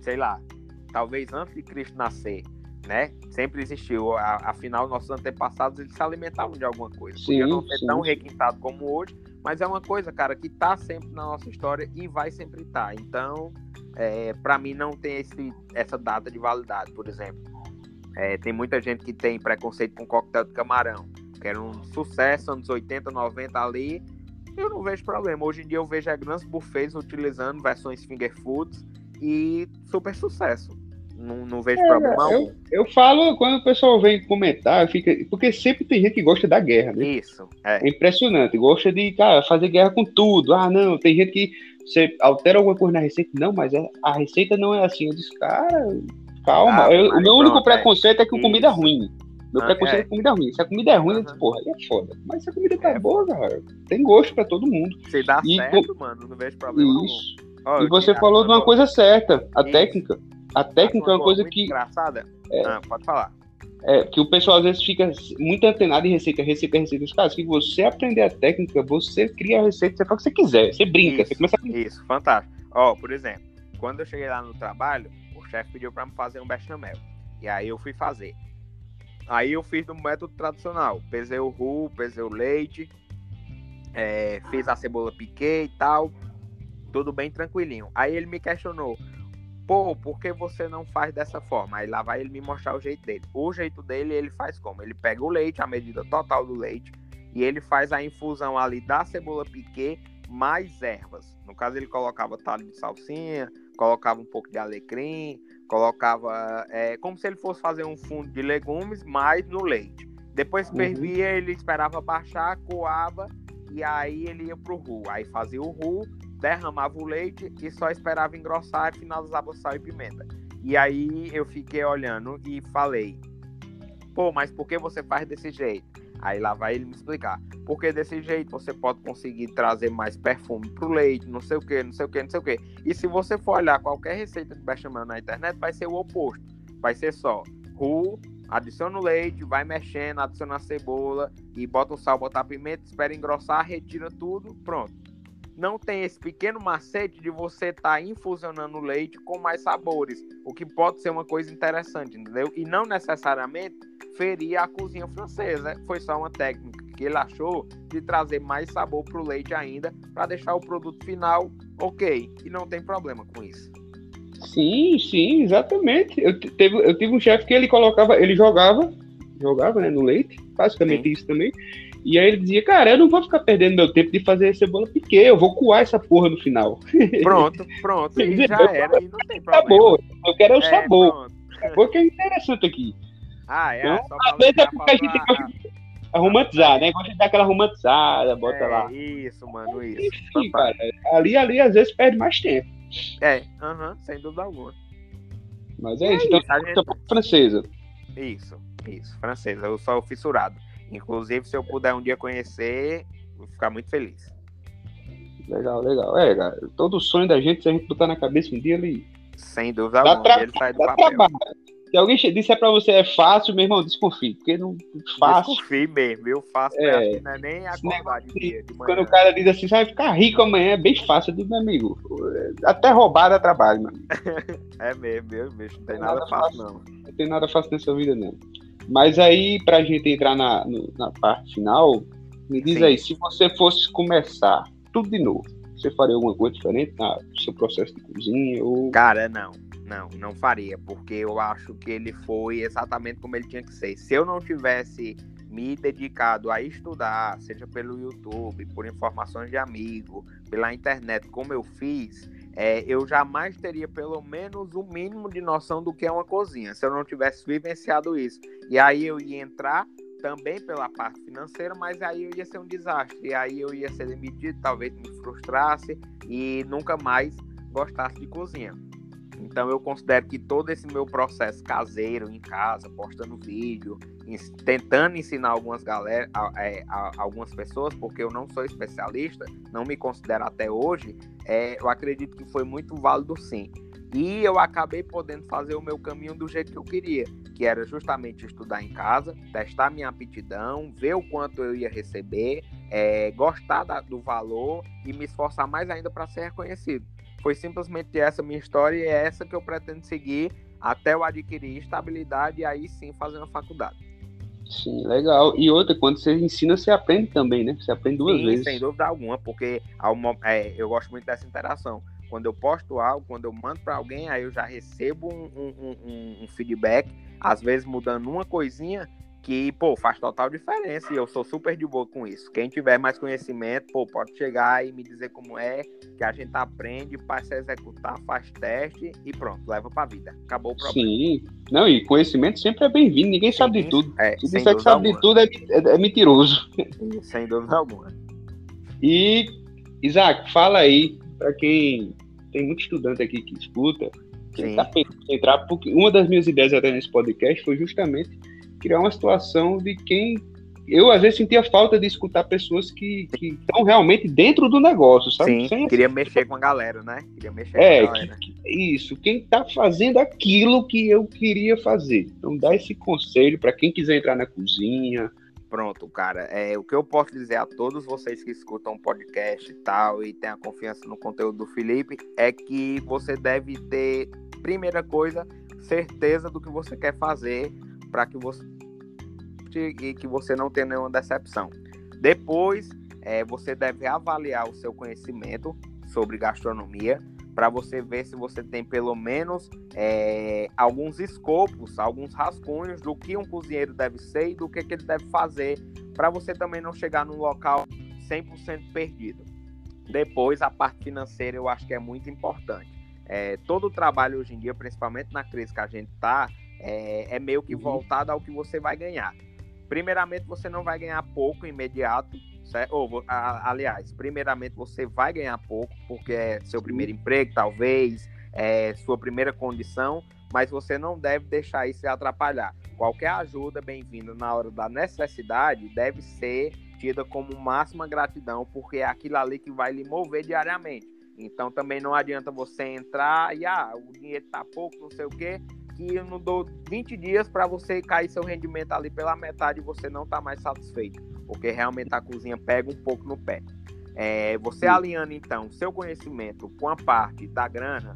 Sei lá, talvez antes de Cristo nascer, né? Sempre existiu. Afinal, nossos antepassados eles se alimentavam de alguma coisa. Sim, Podia não ser sim. tão requintado como hoje, mas é uma coisa, cara, que tá sempre na nossa história e vai sempre estar. Tá. Então, é, para mim não tem esse, essa data de validade, por exemplo. É, tem muita gente que tem preconceito com coquetel de camarão, que era um sucesso anos 80, 90 ali. Eu não vejo problema. Hoje em dia eu vejo grandes buffets utilizando versões finger foods e super sucesso. Não, não vejo é, problema eu, eu, falo, quando o pessoal vem comentar, fica, porque sempre tem gente que gosta da guerra, né? Isso. É, é impressionante. Gosta de, cara, fazer guerra com tudo. Ah, não, tem gente que você altera alguma coisa na receita. Não, mas é, a receita não é assim. Eu disse, cara, calma. Ah, eu, o meu único é. preconceito é, que o comida é ruim. Meu ah, preconceito é. é comida ruim. Se a comida é ruim, uhum. eu disse, porra, aí é foda. Mas se a comida tá é. boa, cara, tem gosto pra todo mundo. Se dá e, certo, com... mano, não vejo problema Isso. Oh, e você falou de uma coisa certa, a Isso. técnica. A técnica é uma coisa que. Engraçada. É, ah, pode falar. É, que o pessoal às vezes fica muito antenado em receita, receita, receita. Cara, se você aprender a técnica, você cria a receita, você faz o que você quiser, você brinca, isso, você começa a... Isso, fantástico. Ó, oh, por exemplo, quando eu cheguei lá no trabalho, o chefe pediu para me fazer um bechamel. E aí eu fui fazer. Aí eu fiz do método tradicional. Pesei o roux, pesei o leite, é, fiz a cebola piquê e tal. Tudo bem tranquilinho. Aí ele me questionou: pô, por que você não faz dessa forma? Aí lá vai ele me mostrar o jeito dele. O jeito dele, ele faz como? Ele pega o leite, a medida total do leite, e ele faz a infusão ali da cebola piquê mais ervas. No caso, ele colocava talho de salsinha, colocava um pouco de alecrim, colocava é, como se ele fosse fazer um fundo de legumes, mais no leite. Depois que fervia, uhum. ele esperava baixar, coava e aí ele ia pro roux. Aí fazia o roux derramava o leite e só esperava engrossar e finalizava o sal e pimenta. E aí eu fiquei olhando e falei: pô, mas por que você faz desse jeito? Aí lá vai ele me explicar. Porque desse jeito você pode conseguir trazer mais perfume pro leite, não sei o que, não sei o que, não sei o que. E se você for olhar qualquer receita de bechamel na internet, vai ser o oposto. Vai ser só roux, adiciona o leite, vai mexendo, adiciona a cebola e bota o sal, bota a pimenta, espera engrossar, retira tudo, pronto não tem esse pequeno macete de você estar tá infusionando o leite com mais sabores, o que pode ser uma coisa interessante, entendeu? E não necessariamente ferir a cozinha francesa, foi só uma técnica que ele achou de trazer mais sabor para o leite ainda, para deixar o produto final ok, e não tem problema com isso. Sim, sim, exatamente. Eu, teve, eu tive um chefe que ele colocava, ele jogava, jogava né, no leite, basicamente sim. isso também, e aí ele dizia, cara, eu não vou ficar perdendo meu tempo de fazer cebola piquê, eu vou coar essa porra no final. [laughs] Pronto, pronto, e já era, e não tem problema. Sabor, eu quero é o sabor. Pronto. Sabor que é interessante aqui. Ah, é, então, só é porque a gente gosta de romantizar, né? Gosta de dar aquela romantizada, bota é, lá. Isso, mano, isso. Enfim, cara, ali, ali, às vezes perde mais tempo. É, aham, uh -huh, sem dúvida alguma. Mas é, é isso, então, gente... francesa. Isso, isso, francesa, eu sou fissurado. Inclusive, se eu puder um dia conhecer, vou ficar muito feliz. Legal, legal. É, cara, todo sonho da gente, se a gente botar na cabeça um dia, ele. Sem dúvida alguma, ele sai do papel. Trabalho. Se alguém disser pra você é fácil, meu irmão, desconfie, porque não fácil. Desconfie mesmo, eu faço, é, não é nem acordar de dia, de. Quando o cara diz assim, você vai ficar rico amanhã, é bem fácil, eu digo, meu amigo, até roubada trabalho, mano. [laughs] é mesmo, meu bicho, não tem nada, nada fácil, fácil, não. Não tem nada fácil nessa vida, não. Mas aí, para a gente entrar na, na parte final, me diz Sim. aí, se você fosse começar tudo de novo, você faria alguma coisa diferente no seu processo de cozinha? Ou... Cara, não. Não, não faria, porque eu acho que ele foi exatamente como ele tinha que ser. Se eu não tivesse me dedicado a estudar, seja pelo YouTube, por informações de amigo, pela internet, como eu fiz, é, eu jamais teria pelo menos o mínimo de noção do que é uma cozinha, se eu não tivesse vivenciado isso. E aí eu ia entrar também pela parte financeira, mas aí eu ia ser um desastre. E aí eu ia ser demitido, talvez me frustrasse e nunca mais gostasse de cozinha. Então eu considero que todo esse meu processo caseiro em casa, postando vídeo, tentando ensinar algumas galera, é, algumas pessoas, porque eu não sou especialista, não me considero até hoje, é, eu acredito que foi muito válido sim. E eu acabei podendo fazer o meu caminho do jeito que eu queria, que era justamente estudar em casa, testar minha aptidão, ver o quanto eu ia receber, é, gostar da, do valor e me esforçar mais ainda para ser reconhecido. Foi simplesmente essa minha história e é essa que eu pretendo seguir até eu adquirir estabilidade e aí sim fazer uma faculdade. Sim, legal. E outra, quando você ensina, você aprende também, né? Você aprende duas sim, vezes. Sem dúvida alguma, porque é, eu gosto muito dessa interação. Quando eu posto algo, quando eu mando para alguém, aí eu já recebo um, um, um, um feedback, às vezes mudando uma coisinha, que, pô, faz total diferença e eu sou super de boa com isso. Quem tiver mais conhecimento, pô, pode chegar e me dizer como é, que a gente aprende, passa a executar, faz teste e pronto, leva pra vida. Acabou o problema. Sim. Não, e conhecimento sempre é bem-vindo, ninguém Sim, sabe de tudo. É, Se disser que sabe alguma. de tudo é, é, é mentiroso. [laughs] Sem dúvida alguma. E, Isaac, fala aí, para quem tem muito estudante aqui que escuta, quem tá pensando entrar, porque uma das minhas ideias até nesse podcast foi justamente criar uma situação de quem eu às vezes sentia falta de escutar pessoas que, que estão realmente dentro do negócio, sabe? Sim, Sem queria mexer com a galera, né? Queria mexer é, com a galera. Que, isso, quem está fazendo aquilo que eu queria fazer. Então dá esse conselho para quem quiser entrar na cozinha. Pronto, cara. É, o que eu posso dizer a todos vocês que escutam o podcast e tal e têm a confiança no conteúdo do Felipe é que você deve ter, primeira coisa, certeza do que você quer fazer para que você e que você não tenha nenhuma decepção. Depois, é, você deve avaliar o seu conhecimento sobre gastronomia para você ver se você tem pelo menos é, alguns escopos, alguns rascunhos do que um cozinheiro deve ser e do que, que ele deve fazer, para você também não chegar num local 100% perdido. Depois, a parte financeira eu acho que é muito importante. É, todo o trabalho hoje em dia, principalmente na crise que a gente está, é, é meio que uhum. voltado ao que você vai ganhar. Primeiramente, você não vai ganhar pouco imediato, certo? Ou, a, aliás, primeiramente você vai ganhar pouco, porque é seu primeiro emprego, talvez, é sua primeira condição, mas você não deve deixar isso se atrapalhar. Qualquer ajuda bem-vinda na hora da necessidade deve ser tida como máxima gratidão, porque é aquilo ali que vai lhe mover diariamente. Então também não adianta você entrar e ah, o dinheiro tá pouco, não sei o quê, que eu não dou 20 dias para você cair seu rendimento ali pela metade e você não tá mais satisfeito, porque realmente a cozinha pega um pouco no pé. É, você alinhando então seu conhecimento com a parte da grana,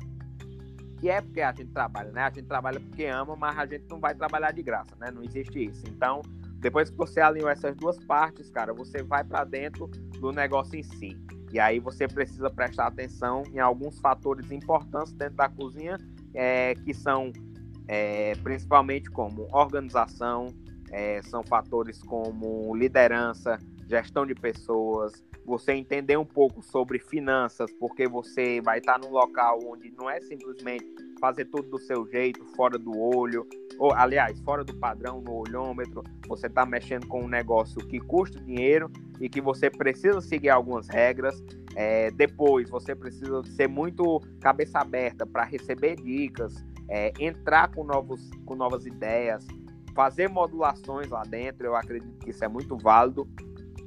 que é porque a gente trabalha, né? A gente trabalha porque ama, mas a gente não vai trabalhar de graça, né? Não existe isso. Então, depois que você alinhou essas duas partes, cara, você vai para dentro do negócio em si. E aí você precisa prestar atenção em alguns fatores importantes dentro da cozinha, é, que são é, principalmente como organização, é, são fatores como liderança, gestão de pessoas, você entender um pouco sobre finanças, porque você vai estar num local onde não é simplesmente fazer tudo do seu jeito, fora do olho, ou aliás, fora do padrão no olhômetro, você está mexendo com um negócio que custa dinheiro e que você precisa seguir algumas regras. É, depois, você precisa ser muito cabeça aberta para receber dicas, é, entrar com, novos, com novas ideias, fazer modulações lá dentro, eu acredito que isso é muito válido.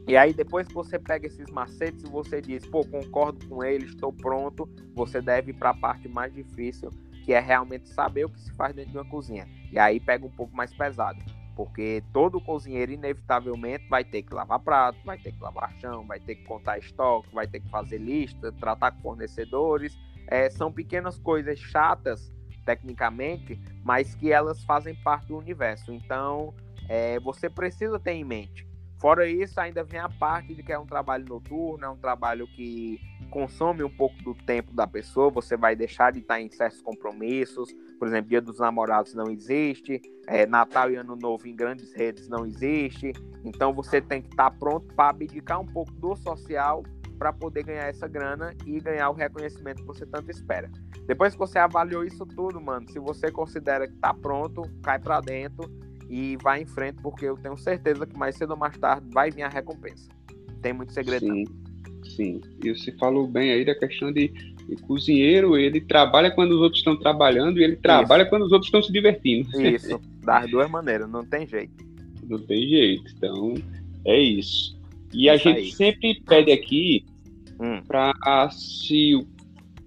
E aí, depois que você pega esses macetes e você diz, pô, concordo com ele, estou pronto, você deve ir para a parte mais difícil, que é realmente saber o que se faz dentro de uma cozinha. E aí pega um pouco mais pesado, porque todo cozinheiro, inevitavelmente, vai ter que lavar prato, vai ter que lavar chão, vai ter que contar estoque, vai ter que fazer lista, tratar com fornecedores. É, são pequenas coisas chatas tecnicamente, mas que elas fazem parte do universo. Então, é, você precisa ter em mente. Fora isso, ainda vem a parte de que é um trabalho noturno, é um trabalho que consome um pouco do tempo da pessoa, você vai deixar de estar em certos compromissos, por exemplo, Dia dos Namorados não existe, é, Natal e Ano Novo em grandes redes não existe, então você tem que estar pronto para abdicar um pouco do social para poder ganhar essa grana e ganhar o reconhecimento que você tanto espera. Depois que você avaliou isso tudo, mano, se você considera que tá pronto, cai para dentro e vai em frente, porque eu tenho certeza que mais cedo ou mais tarde vai vir a recompensa. Tem muito segredo. Sim, sim. E você falou bem aí da questão de, de cozinheiro, ele trabalha quando os outros estão trabalhando e ele trabalha isso. quando os outros estão se divertindo. [laughs] Isso, das duas maneiras, não tem jeito. Não tem jeito. Então, é isso. E isso a gente aí. sempre pede aqui hum. para se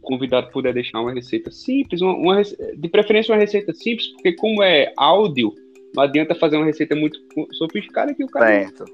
convidado puder deixar uma receita simples, uma, uma, de preferência uma receita simples, porque como é áudio, não adianta fazer uma receita muito sofisticada que o cara certo.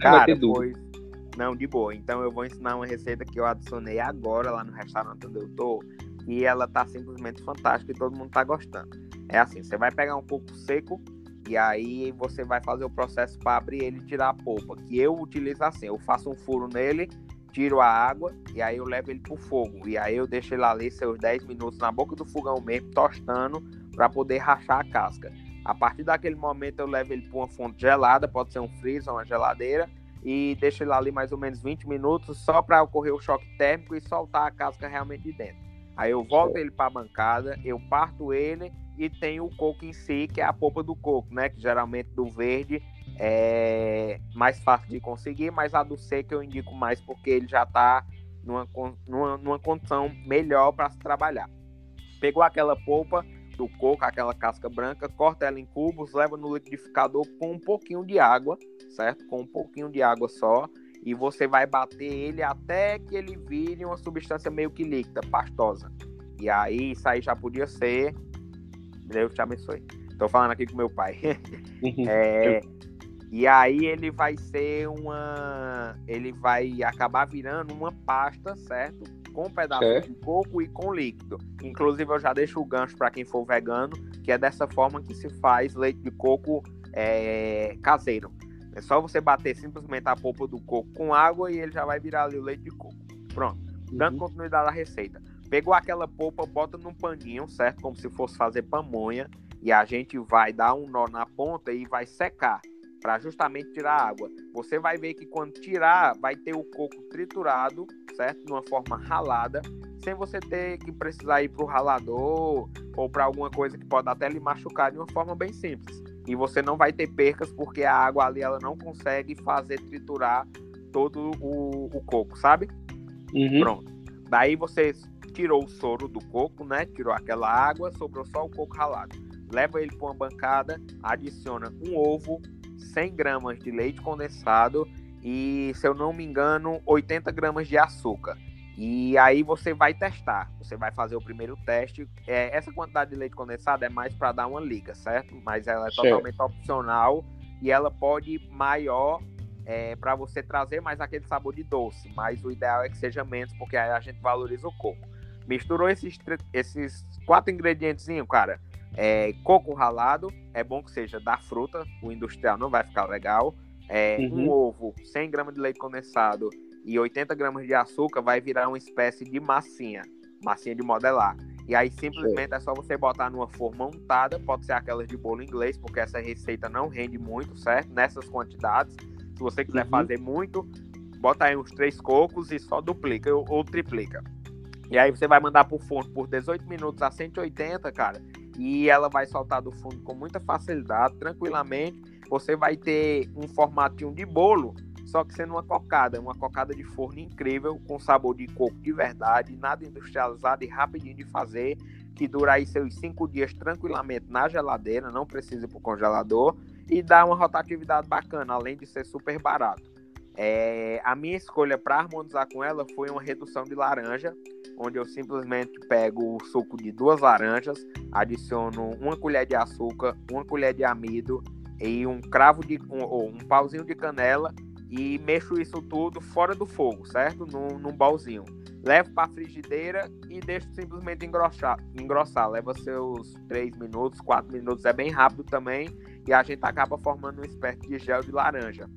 Cara, vai ter dúvida. Pois... Não, de boa. Então eu vou ensinar uma receita que eu adicionei agora lá no restaurante onde eu tô. E ela tá simplesmente fantástica e todo mundo tá gostando. É assim, você vai pegar um coco seco e aí você vai fazer o processo para abrir ele e tirar a polpa. Que eu utilizo assim, eu faço um furo nele, tiro a água e aí eu levo ele pro fogo. E aí eu deixo ele ali seus 10 minutos na boca do fogão mesmo, tostando, para poder rachar a casca. A partir daquele momento eu levo ele para uma fonte gelada, pode ser um freezer, uma geladeira, e deixo ele ali mais ou menos 20 minutos só para ocorrer o choque térmico e soltar a casca realmente de dentro. Aí eu volto ele para a bancada, eu parto ele e tem o coco em si, que é a polpa do coco, né? Que geralmente do verde é mais fácil de conseguir, mas a do seco eu indico mais porque ele já está numa, numa, numa condição melhor para se trabalhar. Pegou aquela polpa do coco, aquela casca branca, corta ela em cubos, leva no liquidificador com um pouquinho de água, certo? Com um pouquinho de água só. E você vai bater ele até que ele vire uma substância meio que líquida, pastosa. E aí, isso aí já podia ser. Deus te abençoe. Tô falando aqui com meu pai. Uhum. [laughs] é, e aí ele vai ser uma. Ele vai acabar virando uma pasta, certo? Com um pedaço é. de coco e com líquido. Inclusive, eu já deixo o gancho para quem for vegano, que é dessa forma que se faz leite de coco é, caseiro. É só você bater simplesmente a polpa do coco com água e ele já vai virar ali o leite de coco. Pronto. Dando uhum. continuidade à receita. Pegou aquela polpa, bota num paninho, certo? Como se fosse fazer pamonha. E a gente vai dar um nó na ponta e vai secar para justamente tirar a água. Você vai ver que quando tirar, vai ter o coco triturado, certo? De uma forma ralada, sem você ter que precisar ir para o ralador ou para alguma coisa que pode até lhe machucar de uma forma bem simples. E você não vai ter percas porque a água ali ela não consegue fazer triturar todo o, o coco, sabe? Uhum. Pronto. Daí você tirou o soro do coco, né? Tirou aquela água, sobrou só o coco ralado. Leva ele para uma bancada, adiciona um ovo, 100 gramas de leite condensado e, se eu não me engano, 80 gramas de açúcar. E aí você vai testar. Você vai fazer o primeiro teste. É, essa quantidade de leite condensado é mais para dar uma liga, certo? Mas ela é certo. totalmente opcional e ela pode ir maior é, para você trazer mais aquele sabor de doce. Mas o ideal é que seja menos, porque aí a gente valoriza o coco. Misturou esses, esses quatro ingredientes, cara. É, coco ralado, é bom que seja da fruta, o industrial não vai ficar legal. É, uhum. Um ovo, 100 gramas de leite condensado e 80 gramas de açúcar vai virar uma espécie de massinha, massinha de modelar. E aí simplesmente é só você botar numa forma untada, pode ser aquelas de bolo inglês, porque essa receita não rende muito, certo? Nessas quantidades. Se você quiser uhum. fazer muito, bota aí uns três cocos e só duplica ou, ou triplica. E aí você vai mandar pro forno por 18 minutos a 180, cara, e ela vai soltar do fundo com muita facilidade, tranquilamente. Você vai ter um formatinho de bolo, só que sendo uma cocada, uma cocada de forno incrível, com sabor de coco de verdade, nada industrializado e rapidinho de fazer, que dura aí seus cinco dias tranquilamente na geladeira, não precisa ir pro congelador, e dá uma rotatividade bacana, além de ser super barato. É, a minha escolha para harmonizar com ela foi uma redução de laranja, onde eu simplesmente pego o suco de duas laranjas, adiciono uma colher de açúcar, uma colher de amido e um cravo de um, ou um pauzinho de canela e mexo isso tudo fora do fogo, certo? Num, num balzinho. Levo para a frigideira e deixo simplesmente engrossar, engrossar. Leva seus 3 minutos, 4 minutos, é bem rápido também. E a gente acaba formando uma espécie de gel de laranja.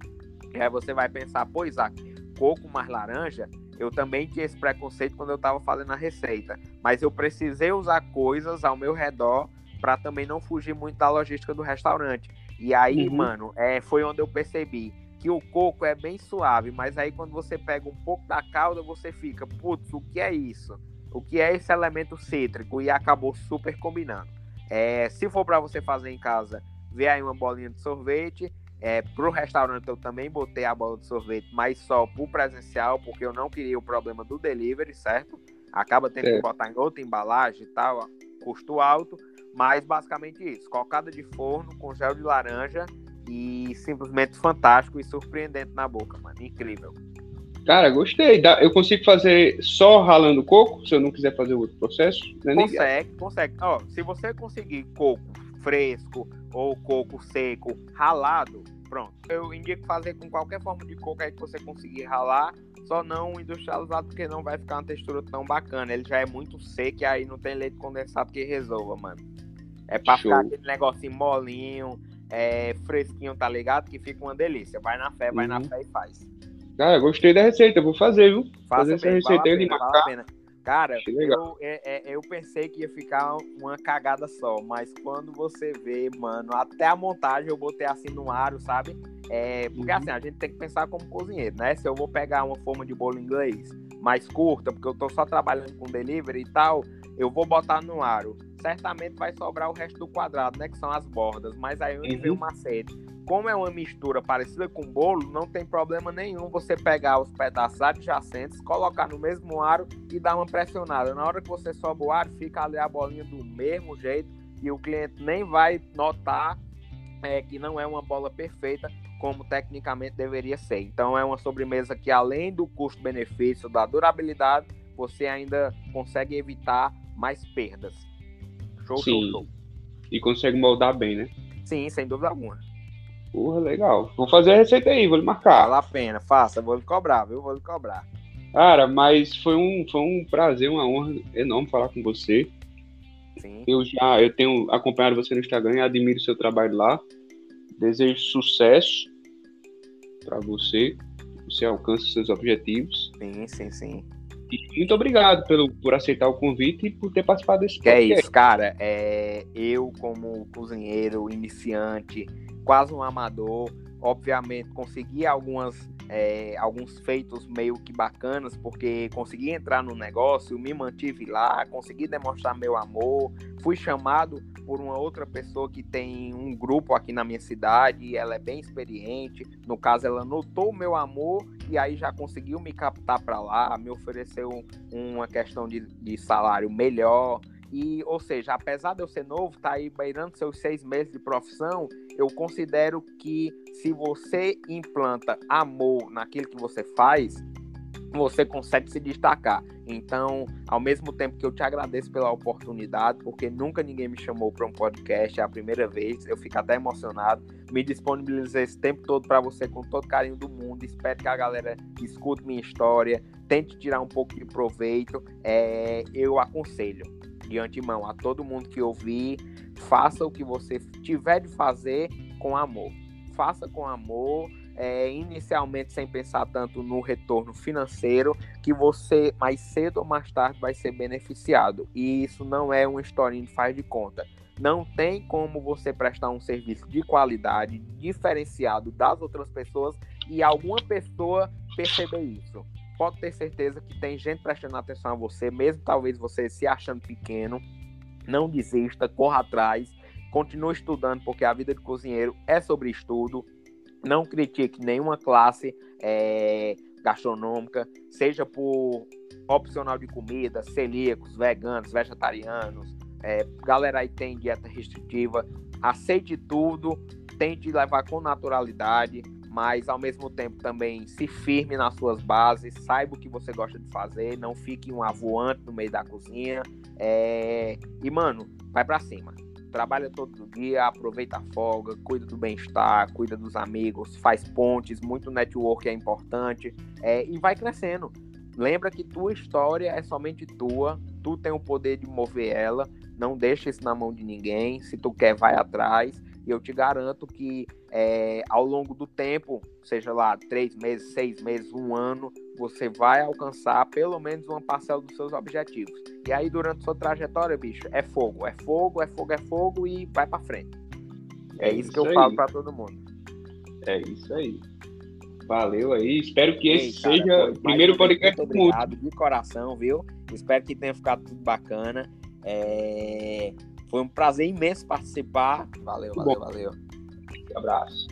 E aí você vai pensar, pois, Isaac, coco mais laranja eu também tinha esse preconceito quando eu estava fazendo a receita, mas eu precisei usar coisas ao meu redor para também não fugir muito da logística do restaurante. E aí, uhum. mano, é, foi onde eu percebi que o coco é bem suave, mas aí quando você pega um pouco da calda, você fica, putz, o que é isso? O que é esse elemento cítrico? E acabou super combinando. É, se for para você fazer em casa, vê aí uma bolinha de sorvete, é, pro restaurante eu também botei a bola de sorvete, mas só pro presencial, porque eu não queria o problema do delivery, certo? Acaba tendo é. que botar em outra embalagem e tal, custo alto, mas basicamente isso, cocada de forno com gel de laranja e simplesmente fantástico e surpreendente na boca, mano, incrível. Cara, gostei. Eu consigo fazer só ralando coco, se eu não quiser fazer outro processo? Não é consegue, consegue. Ó, se você conseguir coco fresco ou coco seco ralado, pronto. Eu indico fazer com qualquer forma de coco aí que você conseguir ralar, só não industrializado, porque não vai ficar uma textura tão bacana. Ele já é muito seco e aí não tem leite condensado que resolva, mano. É pra Show. ficar aquele negocinho molinho, é, fresquinho, tá ligado? Que fica uma delícia. Vai na fé, vai na uhum. fé e faz. Cara, gostei da receita, vou fazer, viu? Faça fazer bem, essa receita de marcar. Cara, eu, é, é, eu pensei que ia ficar uma cagada só, mas quando você vê, mano, até a montagem eu botei assim no aro, sabe? É, porque uhum. assim, a gente tem que pensar como cozinheiro, né? Se eu vou pegar uma forma de bolo inglês mais curta, porque eu tô só trabalhando com delivery e tal, eu vou botar no aro. Certamente vai sobrar o resto do quadrado, né? Que são as bordas. Mas aí onde uhum. vem o macete. Como é uma mistura parecida com bolo, não tem problema nenhum você pegar os pedaços adjacentes, colocar no mesmo aro e dar uma pressionada. Na hora que você sobe o aro, fica ali a bolinha do mesmo jeito e o cliente nem vai notar é, que não é uma bola perfeita como tecnicamente deveria ser. Então é uma sobremesa que além do custo-benefício, da durabilidade, você ainda consegue evitar mais perdas. Show, Sim. show, show. E consegue moldar bem, né? Sim, sem dúvida alguma. Porra, legal. Vou fazer a receita aí, vou lhe marcar. Vale a pena, faça, vou lhe cobrar, viu? Vou lhe cobrar. Cara, mas foi um, foi um prazer, uma honra enorme falar com você. Sim. Eu já eu tenho acompanhado você no Instagram e admiro o seu trabalho lá. Desejo sucesso para você, você alcance seus objetivos. Sim, sim, sim. E muito obrigado pelo, por aceitar o convite e por ter participado desse que podcast. é isso, cara. É, eu, como cozinheiro iniciante, quase um amador, obviamente consegui algumas é, alguns feitos meio que bacanas, porque consegui entrar no negócio, me mantive lá, consegui demonstrar meu amor, fui chamado por uma outra pessoa que tem um grupo aqui na minha cidade, ela é bem experiente, no caso ela notou o meu amor e aí já conseguiu me captar para lá, me ofereceu uma questão de, de salário melhor, e, ou seja, apesar de eu ser novo, tá aí beirando seus seis meses de profissão, eu considero que se você implanta amor naquilo que você faz, você consegue se destacar. Então, ao mesmo tempo que eu te agradeço pela oportunidade, porque nunca ninguém me chamou para um podcast, é a primeira vez, eu fico até emocionado. Me disponibilizei esse tempo todo para você com todo carinho do mundo. Espero que a galera escute minha história, tente tirar um pouco de proveito. É, eu aconselho de antemão a todo mundo que ouvir, faça o que você tiver de fazer com amor. Faça com amor, é, inicialmente sem pensar tanto no retorno financeiro, que você mais cedo ou mais tarde vai ser beneficiado. E isso não é uma historinha de faz de conta. Não tem como você prestar um serviço de qualidade, diferenciado das outras pessoas e alguma pessoa perceber isso pode ter certeza que tem gente prestando atenção a você, mesmo talvez você se achando pequeno. Não desista, corra atrás, continue estudando, porque a vida de cozinheiro é sobre estudo. Não critique nenhuma classe é, gastronômica, seja por opcional de comida, celíacos, veganos, vegetarianos, é, galera aí tem dieta restritiva. Aceite tudo, tente levar com naturalidade mas ao mesmo tempo também se firme nas suas bases, saiba o que você gosta de fazer, não fique um avoante no meio da cozinha. É... E, mano, vai para cima. Trabalha todo dia, aproveita a folga, cuida do bem-estar, cuida dos amigos, faz pontes, muito network é importante é... e vai crescendo. Lembra que tua história é somente tua, tu tem o poder de mover ela, não deixa isso na mão de ninguém. Se tu quer, vai atrás. E eu te garanto que é, ao longo do tempo, seja lá três meses, seis meses, um ano, você vai alcançar pelo menos uma parcela dos seus objetivos. E aí, durante sua trajetória, bicho, é fogo, é fogo, é fogo, é fogo e vai para frente. É, é, isso, que eu aí. falo para todo mundo. É isso aí. Valeu aí. Espero que Ei, esse cara, seja o primeiro podcast. Muito obrigado de coração, viu? Espero que tenha ficado tudo bacana. É... Foi um prazer imenso participar. Valeu, valeu, valeu. Um abraço.